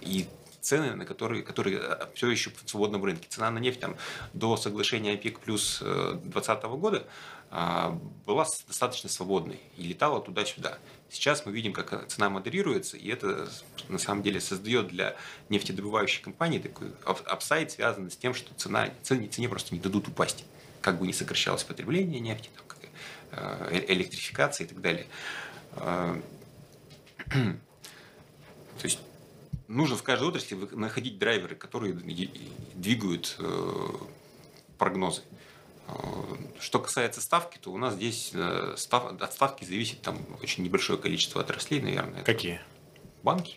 и цены, на которые, которые все еще в свободном рынке. Цена на нефть там, до соглашения ОПЕК плюс 2020 года а, была достаточно свободной и летала туда-сюда. Сейчас мы видим, как цена модерируется, и это на самом деле создает для нефтедобывающих компаний такой up- upside, связанный с тем, что цена, цене, цене просто не дадут упасть. Как бы ни сокращалось потребление нефти, там, э, э- электрификация и так далее. А, [clears throat] То есть нужно в каждой отрасли находить драйверы, которые двигают э, прогнозы. Э, Что касается ставки, то у нас здесь э, став- от ставки зависит там очень небольшое количество отраслей, наверное. Какие? банки.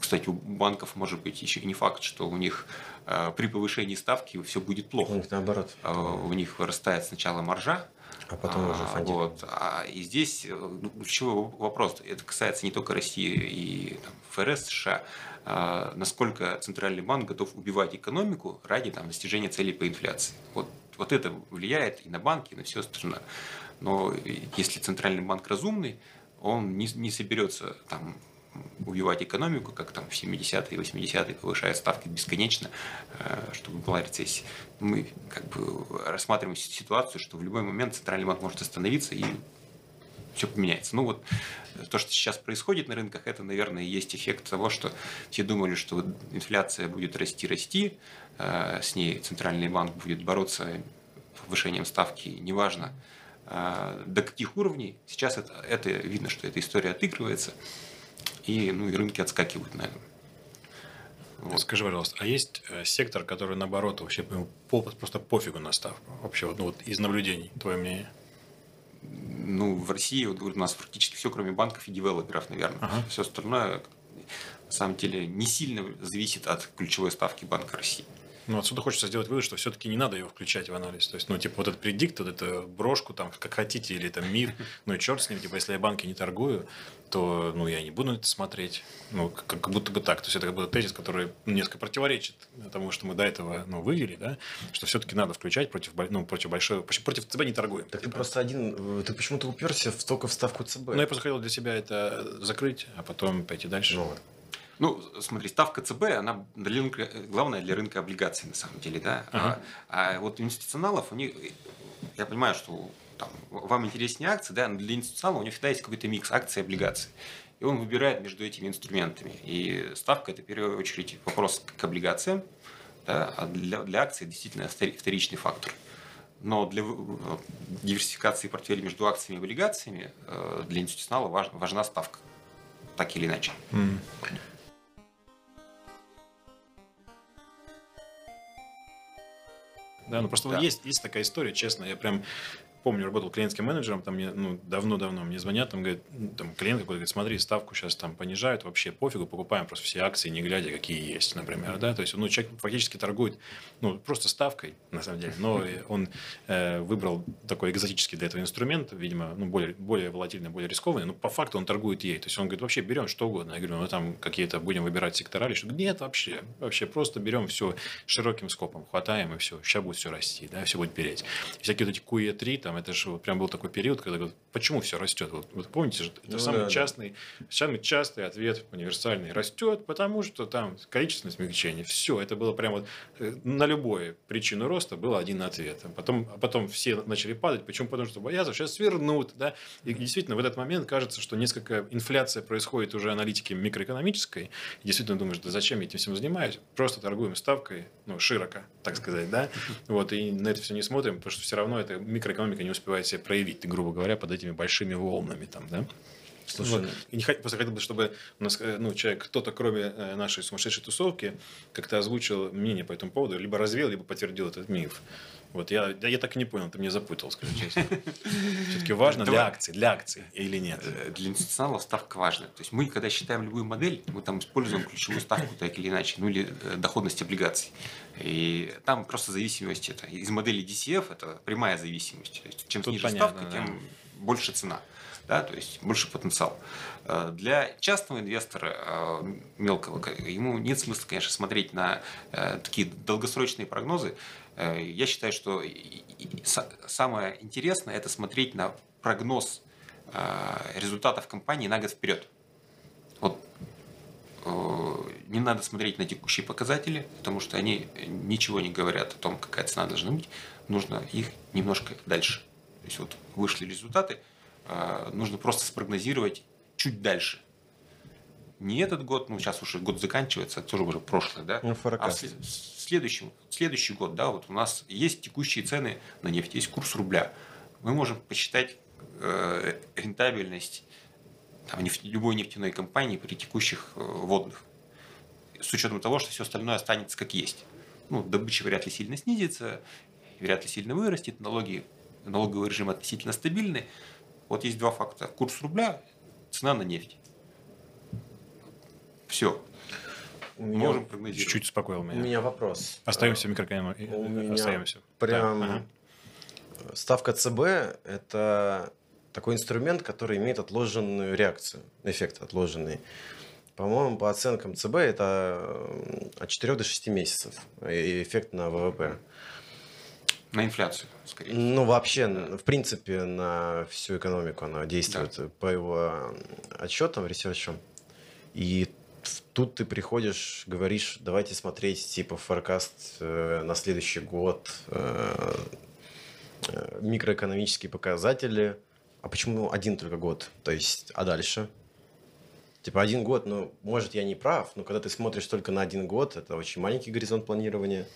Кстати, у банков может быть еще не факт, что у них э, при повышении ставки все будет У плохо. них наоборот. Э, У них вырастает сначала маржа, А потом уже а, фондит. вот. А, и здесь ну, ключевой вопрос, это касается не только России и там, ФРС, США, а, насколько Центральный банк готов убивать экономику ради там, достижения целей по инфляции. Вот, вот это влияет и на банки, и на все остальное. Но если Центральный банк разумный, он не, не соберется там, убивать экономику, как там в 70-е и 80-е повышая ставки бесконечно, э, чтобы была рецессия. Мы как бы рассматриваем си- ситуацию, что в любой момент Центральный банк может остановиться и все поменяется. Ну вот э, то, что сейчас происходит на рынках, это, наверное, и есть эффект того, что все думали, что инфляция будет расти-расти, э, с ней Центральный банк будет бороться повышением ставки, неважно э, до каких уровней. Сейчас это, это видно, что эта история отыгрывается, и, ну, и рынки отскакивают на этом. Вот. Скажи, пожалуйста, а есть э, сектор, который наоборот вообще по- просто пофигу на ставку? Вообще, вот, ну, вот из наблюдений, твое мнение? Ну, в России вот, у нас практически все, кроме банков и девелоперов, наверное. Ага. Все остальное, на самом деле, не сильно зависит от ключевой ставки Банка России. Ну, отсюда хочется сделать вывод, что все-таки не надо его включать в анализ. То есть, ну, типа, вот этот предикт, вот эту брошку, там, как хотите, или там мир, [laughs] ну и черт с ним, типа, если я банки не торгую, то, ну, я не буду это смотреть. Ну, как, будто бы так. То есть, это как бы тезис, который несколько противоречит тому, что мы до этого, ну, вывели, да, что все-таки надо включать против, ну, против большой, против ЦБ не торгуем. Так типа. ты просто один, э, ты почему-то уперся в, только в ставку ЦБ. Ну, я просто хотел для себя это закрыть, а потом пойти дальше. Ну, Ну, смотри, ставка ЦБ, она для рынка, главная для рынка облигаций, на самом деле, да. Ага. А, а вот институционалов, у них, я понимаю, что там, вам интереснее акции, да, но для институционала у него всегда есть какой-то микс акций и облигаций. И он выбирает между этими инструментами. И ставка – это в первую очередь вопрос к облигациям, да, а для, для акций действительно втори- вторичный фактор. Но для диверсификации портфеля между акциями и облигациями э, для институционала важ- важна ставка, так или иначе. М. Да, ну просто Да. есть, есть такая история, честно, я прям помню, работал клиентским менеджером, там мне, ну, давно-давно мне звонят, там, говорят, там, клиент какой-то говорит, смотри, ставку сейчас там понижают, вообще пофигу, покупаем просто все акции, не глядя, какие есть, например, да, то есть, ну, человек фактически торгует, ну, просто ставкой, на самом деле, но он э, выбрал такой экзотический для этого инструмент, видимо, ну, более, более волатильный, более рискованный, но по факту он торгует ей, то есть, он говорит, вообще берем что угодно, я говорю, ну, там какие-то будем выбирать сектора или что, нет, вообще, вообще просто берем все широким скопом, хватаем и все, сейчас будет все расти, да, все будет переть. Всякие вот эти QE3, там, это же прям был такой период, когда говорят, почему все растет? Вот, вот помните это Ну самый да, да. частный, самый частый ответ универсальный. Растет, потому что там количественное смягчение. Все, это было прям вот э, на любую причину роста был один ответ. А потом, а потом все начали падать. Почему? Потому что боятся, сейчас свернут. Да? И действительно, в этот момент кажется, что несколько инфляция происходит уже аналитики микроэкономической. И действительно думаешь, да зачем я этим всем занимаюсь? Просто торгуем ставкой, ну, широко, так сказать, да? Вот, и на это все не смотрим, потому что все равно эта микроэкономика не успевает себя проявить, грубо говоря, под этими большими волнами там, да? Слушай, Вот. И не просто хотел бы, чтобы у нас, э, ну, человек, кто-то, кроме э, нашей сумасшедшей тусовки, как-то озвучил мнение по этому поводу, либо развеял, либо подтвердил этот миф. Вот я, да, я так и не понял, ты меня запутал, скажу честно. [laughs] Все-таки важно для акций, для акций или нет? Э, Для институционалов ставка важна. То есть мы, когда считаем любую модель, мы там используем ключевую ставку так или иначе, ну или э, доходность облигаций. И там просто зависимость это. Из модели DCF это прямая зависимость. То есть, чем Тут ниже понятно, ставка, да. тем больше цена. Да, то есть больше потенциал. Э, Для частного инвестора мелкого, ему нет смысла, конечно, смотреть на такие долгосрочные прогнозы. Э, Я считаю, что самое интересное это смотреть на прогноз э, результатов компании на год вперед. Вот э, не надо смотреть на текущие показатели, потому что они ничего не говорят о том, какая цена должна быть. Нужно их немножко дальше. То есть вот вышли результаты, нужно просто спрогнозировать чуть дальше. Не этот год, ну сейчас уже год заканчивается, это тоже уже прошлое, да? Ну, а в форкаст. след- следующем, следующий год, да, вот у нас есть текущие цены на нефть, есть курс рубля. Мы можем посчитать э, рентабельность там, нефть- любой нефтяной компании при текущих э, водных. С учетом того, что все остальное останется как есть. Ну, добыча вряд ли сильно снизится, вряд ли сильно вырастет, налоги, налоговый режим относительно стабильный. Вот есть два факта. Курс рубля, цена на нефть. Все. у меня, Можем прогнозировать. Чуть-чуть успокоил у меня. меня вопрос. Остаемся в микроэкономике. У меня Остаемся. Прям Да, ага. ставка ЦБ – это такой инструмент, который имеет отложенную реакцию, эффект отложенный. По-моему, по оценкам ЦБ это э, от 4 до 6 месяцев и эффект на ВВП. На инфляцию, скорее. Ну, вообще, в принципе, на всю экономику она действует по его отчетам, ресерчам. И тут ты приходишь, говоришь, давайте смотреть типа форкаст э, на следующий год, э, э, микроэкономические показатели. А почему один только год? То есть, а дальше? Типа один год, ну, может, я не прав, но когда ты смотришь только на один год, это очень маленький горизонт планирования.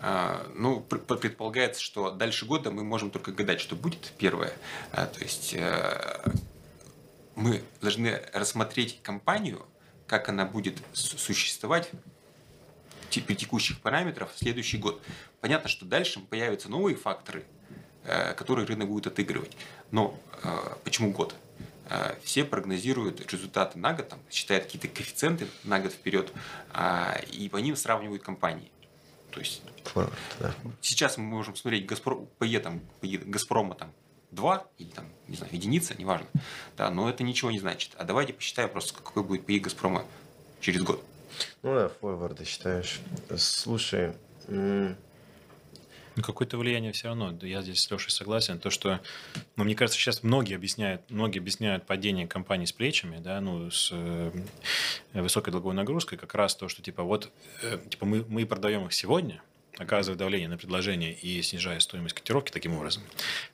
А, Ну, пр- пр- предполагается, что дальше года мы можем только гадать, что будет первое. А, То есть э, мы должны рассмотреть компанию, как она будет су- существовать при текущих параметрах в следующий год. Понятно, что дальше появятся новые факторы, э, которые рынок будет отыгрывать. Но э, почему год? Э, Все прогнозируют результаты на год, там, считают какие-то коэффициенты на год вперед, а, и по ним сравнивают компании. То есть Форвард, да. сейчас мы можем смотреть Газпро... ПЕ, там, ПЕ Газпрома там 2 или там, не знаю, единица, неважно. Да, но это ничего не значит. А давайте посчитаем просто, какой будет ПИ Газпрома через год. Ну да, форварды считаешь. Слушай, Ну, какое-то влияние все равно. Я здесь с Лешей согласен. То, что, ну, мне кажется, сейчас многие объясняют, многие объясняют падение компаний с плечами, да, ну, с э, высокой долговой нагрузкой, как раз то, что, типа, вот, э, типа, мы, мы продаем их сегодня, оказывая давление на предложение и снижая стоимость котировки таким образом,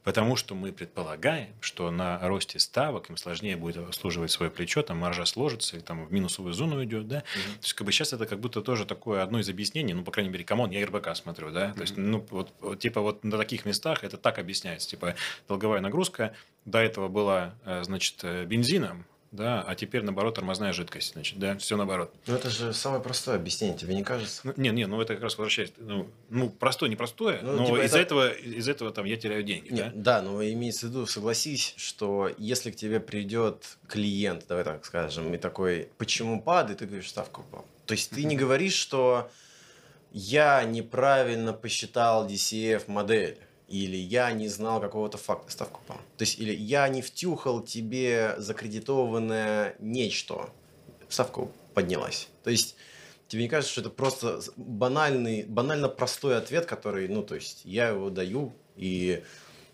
потому что мы предполагаем, что на росте ставок им сложнее будет обслуживать свое плечо, там маржа сложится, и там в минусовую зону идет, да. То есть, как бы сейчас это как будто тоже такое одно из объяснений, ну, по крайней мере, come on, я РБК смотрю, да, то есть, ну, вот, вот, типа, вот на таких местах это так объясняется, типа, долговая нагрузка до этого была, э, значит, э, бензином, да, а теперь, наоборот, тормозная жидкость, значит, да, все наоборот. ну это же самое простое объяснение, тебе не кажется? Ну, не, не, ну это как раз возвращается. Ну, ну простое, непростое, Ну, но типа из-за это- этого, из этого там я теряю деньги, Не, да? да, но имеется в виду, согласись, что если к тебе придет клиент, давай так скажем, и такой, почему падает, ты говоришь, ставка упала. То есть ты не говоришь, что я неправильно посчитал DCF модель, или я не знал какого-то факта, ставка упала. То есть, или я не втюхал тебе закредитованное нечто, ставка поднялась. То есть, тебе не кажется, что это просто банальный, банально простой ответ, который, ну, то есть, я его даю, и,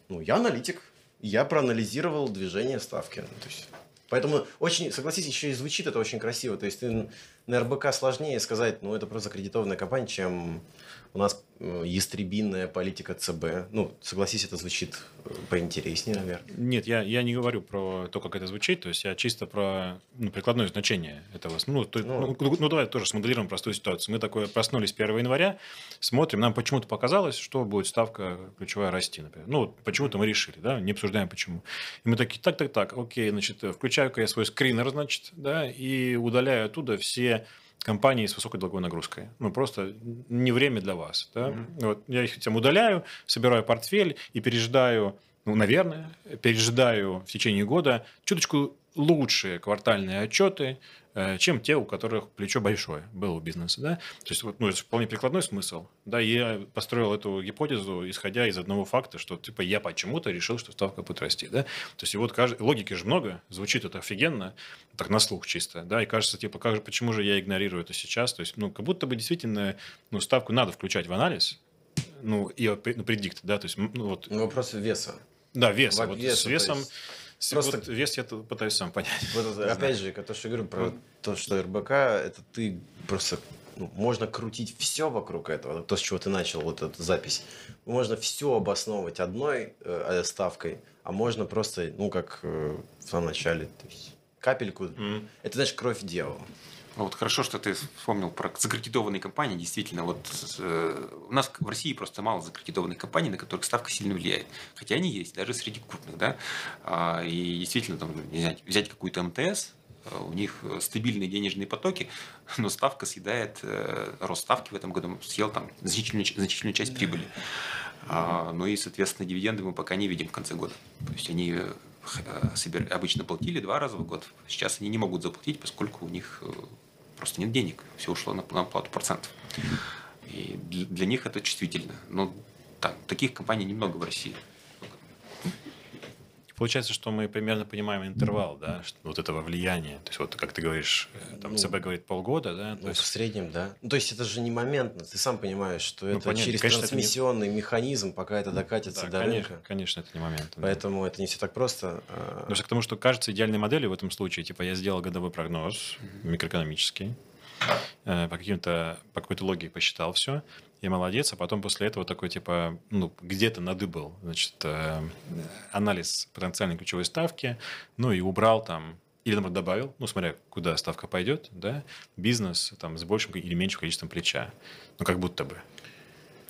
ну, я аналитик, я проанализировал движение ставки. Ну, то есть, поэтому очень, согласись, еще и звучит это очень красиво. То есть, ты на РБК сложнее сказать, ну, это просто закредитованная компания, чем у нас э, ястребинная политика ЦБ. Ну, согласись, это звучит э, поинтереснее, наверное. Нет, я, я не говорю про то, как это звучит, то есть я чисто про ну, прикладное значение этого. Ну, то- Ну. ну, ну, давай тоже смоделируем простую ситуацию. Мы такое проснулись 1 января, смотрим, нам почему-то показалось, что будет ставка ключевая расти, например. Ну, вот почему-то мы решили, да, не обсуждаем почему. И мы такие, так, так, так, окей, значит, включаю-ка я свой скринер, значит, да, и удаляю оттуда все компании с высокой долговой нагрузкой. Ну, просто не время для вас. Да? Вот, я их всем удаляю, собираю портфель и пережидаю, ну, наверное, пережидаю в течение года чуточку лучшие квартальные отчеты, чем те, у которых плечо большое было у бизнеса. Да? То есть, вот, ну, это вполне прикладной смысл. Да, я построил эту гипотезу, исходя из одного факта, что типа я почему-то решил, что ставка будет расти. Да? То есть, и вот кажд- логики же много, звучит это офигенно, так на слух чисто, да, и кажется, типа, как же, почему же я игнорирую это сейчас? То есть, ну, как будто бы действительно, ну, ставку надо включать в анализ, ну, и ну, предикт, да, то есть, ну, вот, Ну, вопрос веса. да, вес, Во- вот веса, с весом, есть просто- вот вес я пытаюсь сам понять. [laughs] Вот это, опять же, то, что я говорю про то, что РБК, это ты просто ну, можно крутить все вокруг этого, то, с чего ты начал вот эту запись. Можно все обосновывать одной э, ставкой, а можно просто, ну, как э, в самом начале, то есть капельку. М. Это, знаешь, кровь дьявола. А Вот хорошо, что ты вспомнил про закредитованные компании. Действительно, вот э, у нас в России просто мало закредитованных компаний, на которых ставка сильно влияет. Хотя они есть, даже среди крупных, да. А, И действительно, там, не взять какую-то МТС, э, у них стабильные денежные потоки, [laughs] но ставка съедает, э, рост ставки в этом году съел там значительную, значительную часть прибыли. А, Ну и, соответственно, дивиденды мы пока не видим в конце года. То есть они э, обычно платили два раза в год. Сейчас они не могут заплатить, поскольку у них э, просто нет денег. Все ушло на, на плату процентов. И для, для них это чувствительно. Но так, таких компаний немного в России. Получается, что мы примерно понимаем интервал, да, вот этого влияния. То есть, вот как ты говоришь, э, там Ну, ЦБ говорит полгода, да, то Ну, в есть, среднем, да. Ну, то есть это же не моментно. Ты сам понимаешь, что это понятно. через Конечно, это не- трансмиссионный механизм, пока это докатится да, до конечно, рынка. конечно, это не момент. да. Поэтому это не все так просто. а, Потому что к тому, что кажется идеальной моделью в этом случае, типа я сделал годовой прогноз микроэкономический, э, по каким-то, по какой-то логике посчитал все, я молодец, а потом после этого такой, типа, ну, где-то надыбал, значит, э, анализ потенциальной ключевой ставки, ну, и убрал там, или, наоборот, добавил, ну, смотря, куда ставка пойдет, да, бизнес там с большим или меньшим количеством плеча. Ну, как будто бы.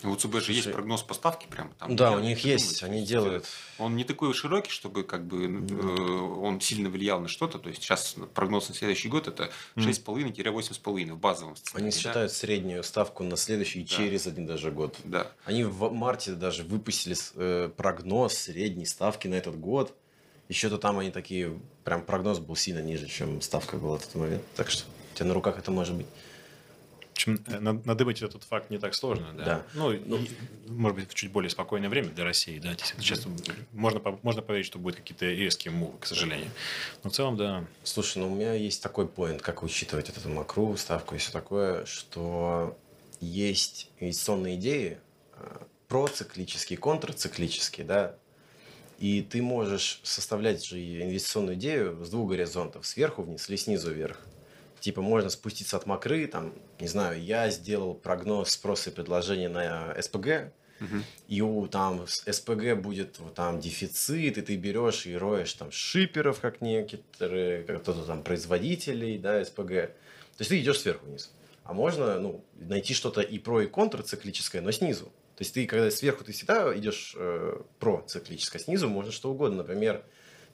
У ЦБ же есть прогноз поставки прям. Там Да, у них есть, То они делают. Он не такой широкий, чтобы как бы э, он сильно влиял на что-то. То есть сейчас прогноз на следующий год это 6,5-8,5 в базовом сценарии. Они да? считают среднюю ставку на следующий Да. через один даже год. Да. Они в марте даже выпустили э, прогноз средней ставки на этот год. Еще-то там они такие, прям прогноз был сильно ниже, чем ставка была в тот момент. Так что у тебя на руках это может быть. Общем, э, надыбать этот факт не так сложно, да. Да. Ну, ну и, может быть, в чуть более спокойное время для России, да. Сейчас можно, можно поверить, что будут какие-то резкие мувы, к сожалению. Но в целом, да. Слушай, ну у меня есть такой поинт, как учитывать эту макру, ставку и все такое, что есть инвестиционные идеи, э, проциклические, контрциклические, да, и ты можешь составлять же инвестиционную идею с двух горизонтов, сверху вниз или снизу вверх. Типа можно спуститься от макры, там, не знаю, я сделал прогноз спроса и предложения на СПГ, угу. и у там СПГ будет там дефицит, и ты берешь и роешь там шиперов, как некоторые, как кто-то там производителей, да, СПГ. То есть ты идешь сверху вниз. А можно ну, найти что-то и про, и контрциклическое, но снизу. То есть ты, когда сверху, ты всегда идешь э, про циклическое, снизу можно что угодно. Например,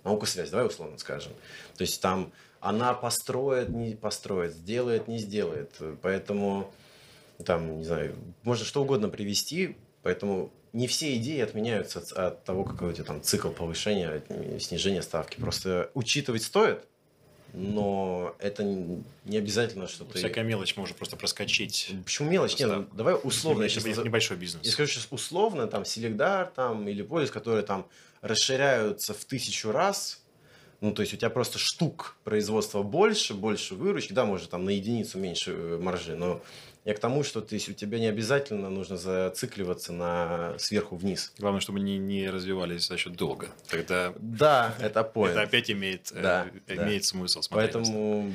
наука связь, давай условно скажем. То есть там она построит, не построит, сделает, не сделает. Поэтому там, не знаю, можно что угодно привести, поэтому не все идеи отменяются от, от того, какой у тебя там цикл повышения, снижения ставки. Просто учитывать стоит, но это не обязательно, что ты... Всякая мелочь может просто проскочить. Почему мелочь? Нет, ну, давай условно. Если сейчас... небольшой бизнес. Я скажу сейчас условно, там, Селегдар там, или Полис, которые там расширяются в тысячу раз, ну, то есть у тебя просто штук производства больше, больше выручки, да, может, там на единицу меньше э, маржи, но я к тому, что то есть, у тебя не обязательно нужно зацикливаться на сверху вниз. Главное, чтобы не, не развивались за счет долга. Тогда да, это point. Это опять имеет, э, да, э, имеет да. смысл смотреть. Поэтому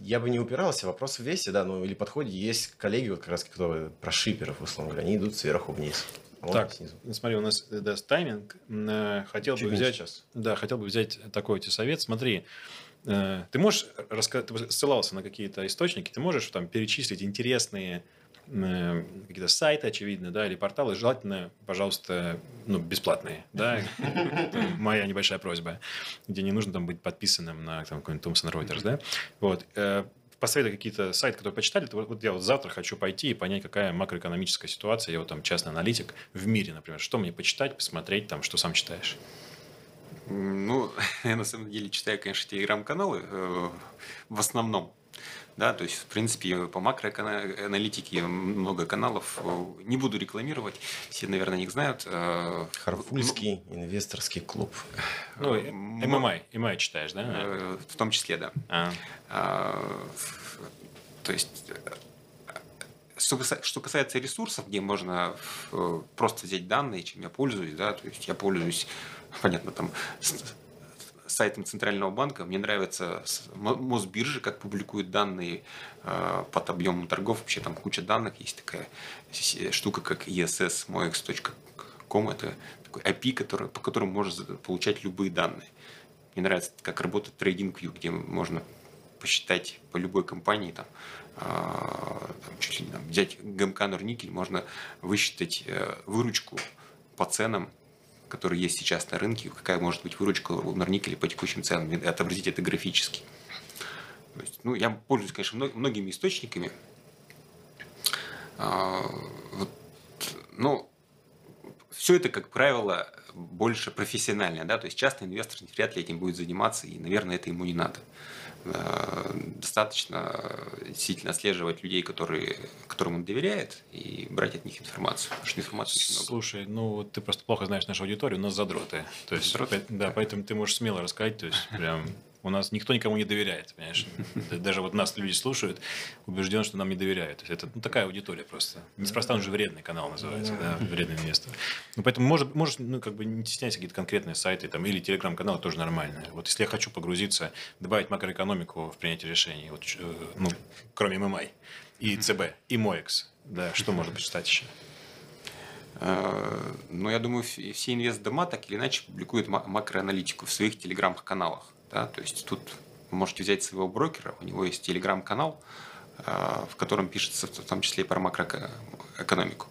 я бы не упирался, вопрос в весе, да, ну или подходе. Есть коллеги, вот как раз кто про шиперов, условно говоря, они идут сверху вниз. А так, снизу. смотри, у нас э, да, тайминг. Хотел Чуть бы взять, сейчас. да, хотел бы взять такой тебе совет. Смотри, Э, ты можешь рассказать, ты ссылался на какие-то источники, ты можешь там перечислить интересные э, какие-то сайты, очевидно, да, или порталы, желательно, пожалуйста, ну, бесплатные, да, [laughs] моя небольшая просьба, где не нужно там быть подписанным на там, какой-нибудь Thomson Reuters, да, вот, э, посоветуй какие-то сайты, которые почитали, то вот я вот завтра хочу пойти и понять, какая макроэкономическая ситуация, я вот там частный аналитик в мире, например, что мне почитать, посмотреть, там, что сам читаешь. Ну, [laughs] я на самом деле читаю, конечно, телеграм-каналы э, в основном. Да, то есть, в принципе, по макроаналитике много каналов. Не буду рекламировать, все, наверное, их знают. Э, Харфульский ну, инвесторский клуб. Ну, ММА, ММА читаешь, да? Э, в том числе, да. А. А, то есть, что касается ресурсов, где можно просто взять данные, чем я пользуюсь, да, то есть я пользуюсь понятно, там сайтом Центрального банка. Мне нравится Мосбиржа, как публикуют данные э, под объемом торгов. Вообще там куча данных. Есть такая штука, как ess.moex.com. Это такой API, который, по которому можно получать любые данные. Мне нравится, как работает TradingView, где можно посчитать по любой компании, там, э, там, чуть ли там, взять ГМК Норникель, можно высчитать э, выручку по ценам которые есть сейчас на рынке, какая может быть выручка у Норникеля по текущим ценам, и отобразить это графически. То есть, ну, я пользуюсь, конечно, многими источниками. А, вот, но все это, как правило, больше профессиональное, да, то есть частный инвестор вряд ли этим будет заниматься, и, наверное, это ему не надо. Э, достаточно действительно отслеживать людей, которые, которым он доверяет, и брать от них информацию. Потому что информации очень много. Слушай, ну ты просто плохо знаешь нашу аудиторию, у нас задроты. То есть, задроты? Да, поэтому ты можешь смело рассказать, то есть прям у нас никто никому не доверяет, понимаешь? Даже вот нас люди слушают, убежден, что нам не доверяют. То есть это ну, такая аудитория просто. Неспроста он же вредный канал называется, да, вредный инвестор. Ну, поэтому может, может, ну, как бы не стесняйся какие-то конкретные сайты там, или телеграм-каналы тоже нормальные. Вот если я хочу погрузиться, добавить макроэкономику в принятие решений, вот, э, ну, кроме ММА, и ЦБ, и МОЭКС, да, что можно почитать еще? Э, ну, я думаю, все инвест-дома так или иначе публикуют макроаналитику в своих телеграм-каналах. Да? То есть тут вы можете взять своего брокера, у него есть телеграм-канал, э, в котором пишется в том числе и про макроэкономику.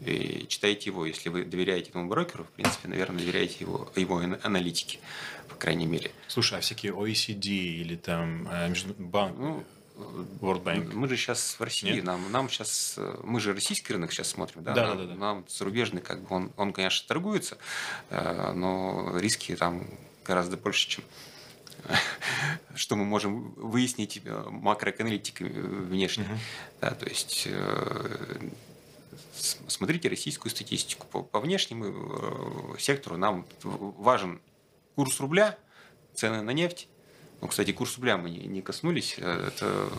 И читайте его, если вы доверяете этому брокеру, в принципе, наверное, доверяете его, его аналитике, по крайней мере. Слушай, а всякие OECD или там э, банк, ну, World Bank. Мы же сейчас в России, Нет? нам, нам сейчас, э, мы же российский рынок сейчас смотрим, да, да, нам, да, да. нам зарубежный, как бы он, он, конечно, торгуется, но риски там гораздо больше, чем что мы можем выяснить э, макроэконометикой внешне. Мгм. Да, то есть э, смотрите российскую статистику. По, по внешнему э, сектору нам важен курс рубля, цены на нефть. Ну, кстати, курс рубля мы не, не коснулись. Э, Это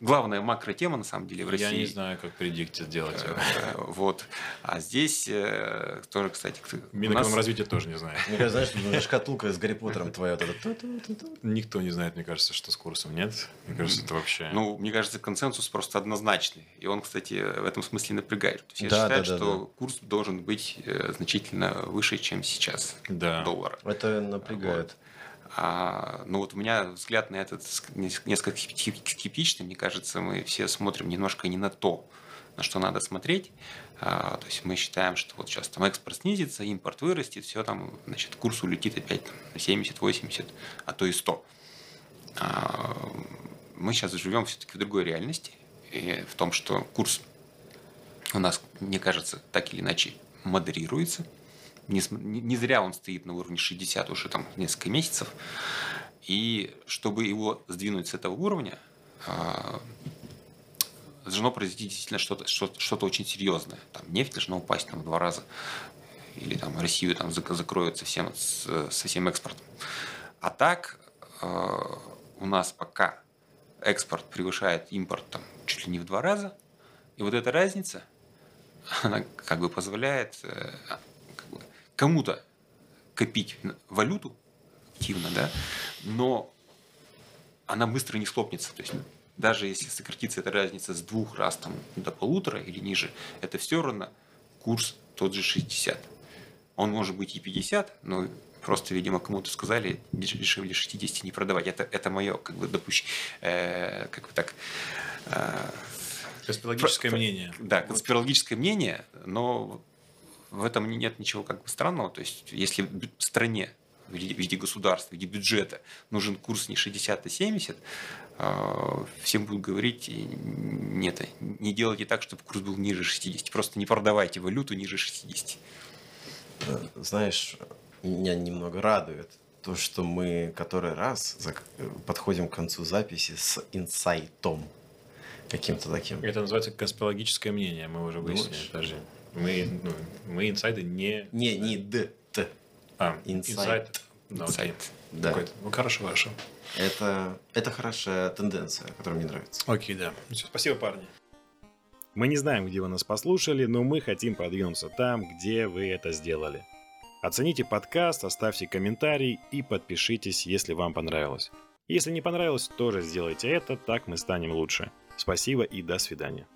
главная макротема, на самом деле, в России. Я не знаю, как предикты делать. Э, Вот. А здесь э, тоже, кстати, Минэкономразвитие тоже не знает. Мне кажется, знаешь, тут шкатулка с Гарри Поттером твоя. Вот. Никто не знает, мне кажется, что с курсом нет. Мне кажется, это вообще... Ну, мне кажется, консенсус просто однозначный. И он, кстати, в этом смысле напрягает. То есть я Да, считаю, да, да, что курс должен быть э, значительно выше, чем сейчас да. доллара. Это напрягает. А, ну вот у меня взгляд на этот ск- нес- несколько скеп- скептичный. Мне кажется, мы все смотрим немножко не на то, на что надо смотреть. А, то есть мы считаем, что вот сейчас там экспорт снизится, импорт вырастет, все там, значит, курс улетит опять там, на 70, 80, а то и 100. А, мы сейчас живем все-таки в другой реальности, и в том, что курс у нас, мне кажется, так или иначе модерируется. Не, не- зря он стоит на уровне 60 уже там несколько месяцев. И чтобы его сдвинуть с этого уровня, а, должно произойти действительно что-то что что очень серьезное. Там нефть должна упасть там, в два раза. Или там Россию там зак- закроют совсем, со всем экспортом. А так э, у нас пока экспорт превышает импорт там, чуть ли не в два раза. И вот эта разница, она как бы позволяет э, кому-то копить валюту активно, да, но она быстро не схлопнется. То есть даже если сократится эта разница с двух раз там, до полутора или ниже, это все равно курс тот же 60. Он может быть и 50, но просто, видимо, кому-то сказали деш- дешевле 60 не продавать. Это, это мое как бы допущение, как бы так, э, Конспирологическое Про- мнение. да, конспирологическое мнение, но в этом нет ничего как бы странного. То есть, если бю- стране в виде, в государства, в виде бюджета нужен курс не 60, а 70, э, всем будут говорить, нет, не делайте так, чтобы курс был ниже 60. Просто не продавайте валюту ниже 60. Э, Знаешь, меня немного радует то, что мы который раз э, подходим к концу записи с инсайтом каким-то таким. Это называется конспирологическое мнение, мы уже выяснили. Думаешь? Подожди. Мы, ну, мы инсайды не... Не, не д, т. А. Да, окей. Инсайт. Да. Какой-то. Ну, хорошо, хорошо. Это, это хорошая тенденция, которая мне нравится. Окей, да. Всё, спасибо, парни. Мы не знаем, где вы нас послушали, но мы хотим продвинуться там, где вы это сделали. Оцените подкаст, оставьте комментарий и подпишитесь, если вам понравилось. Если не понравилось, тоже сделайте это, так мы станем лучше. Спасибо и до свидания.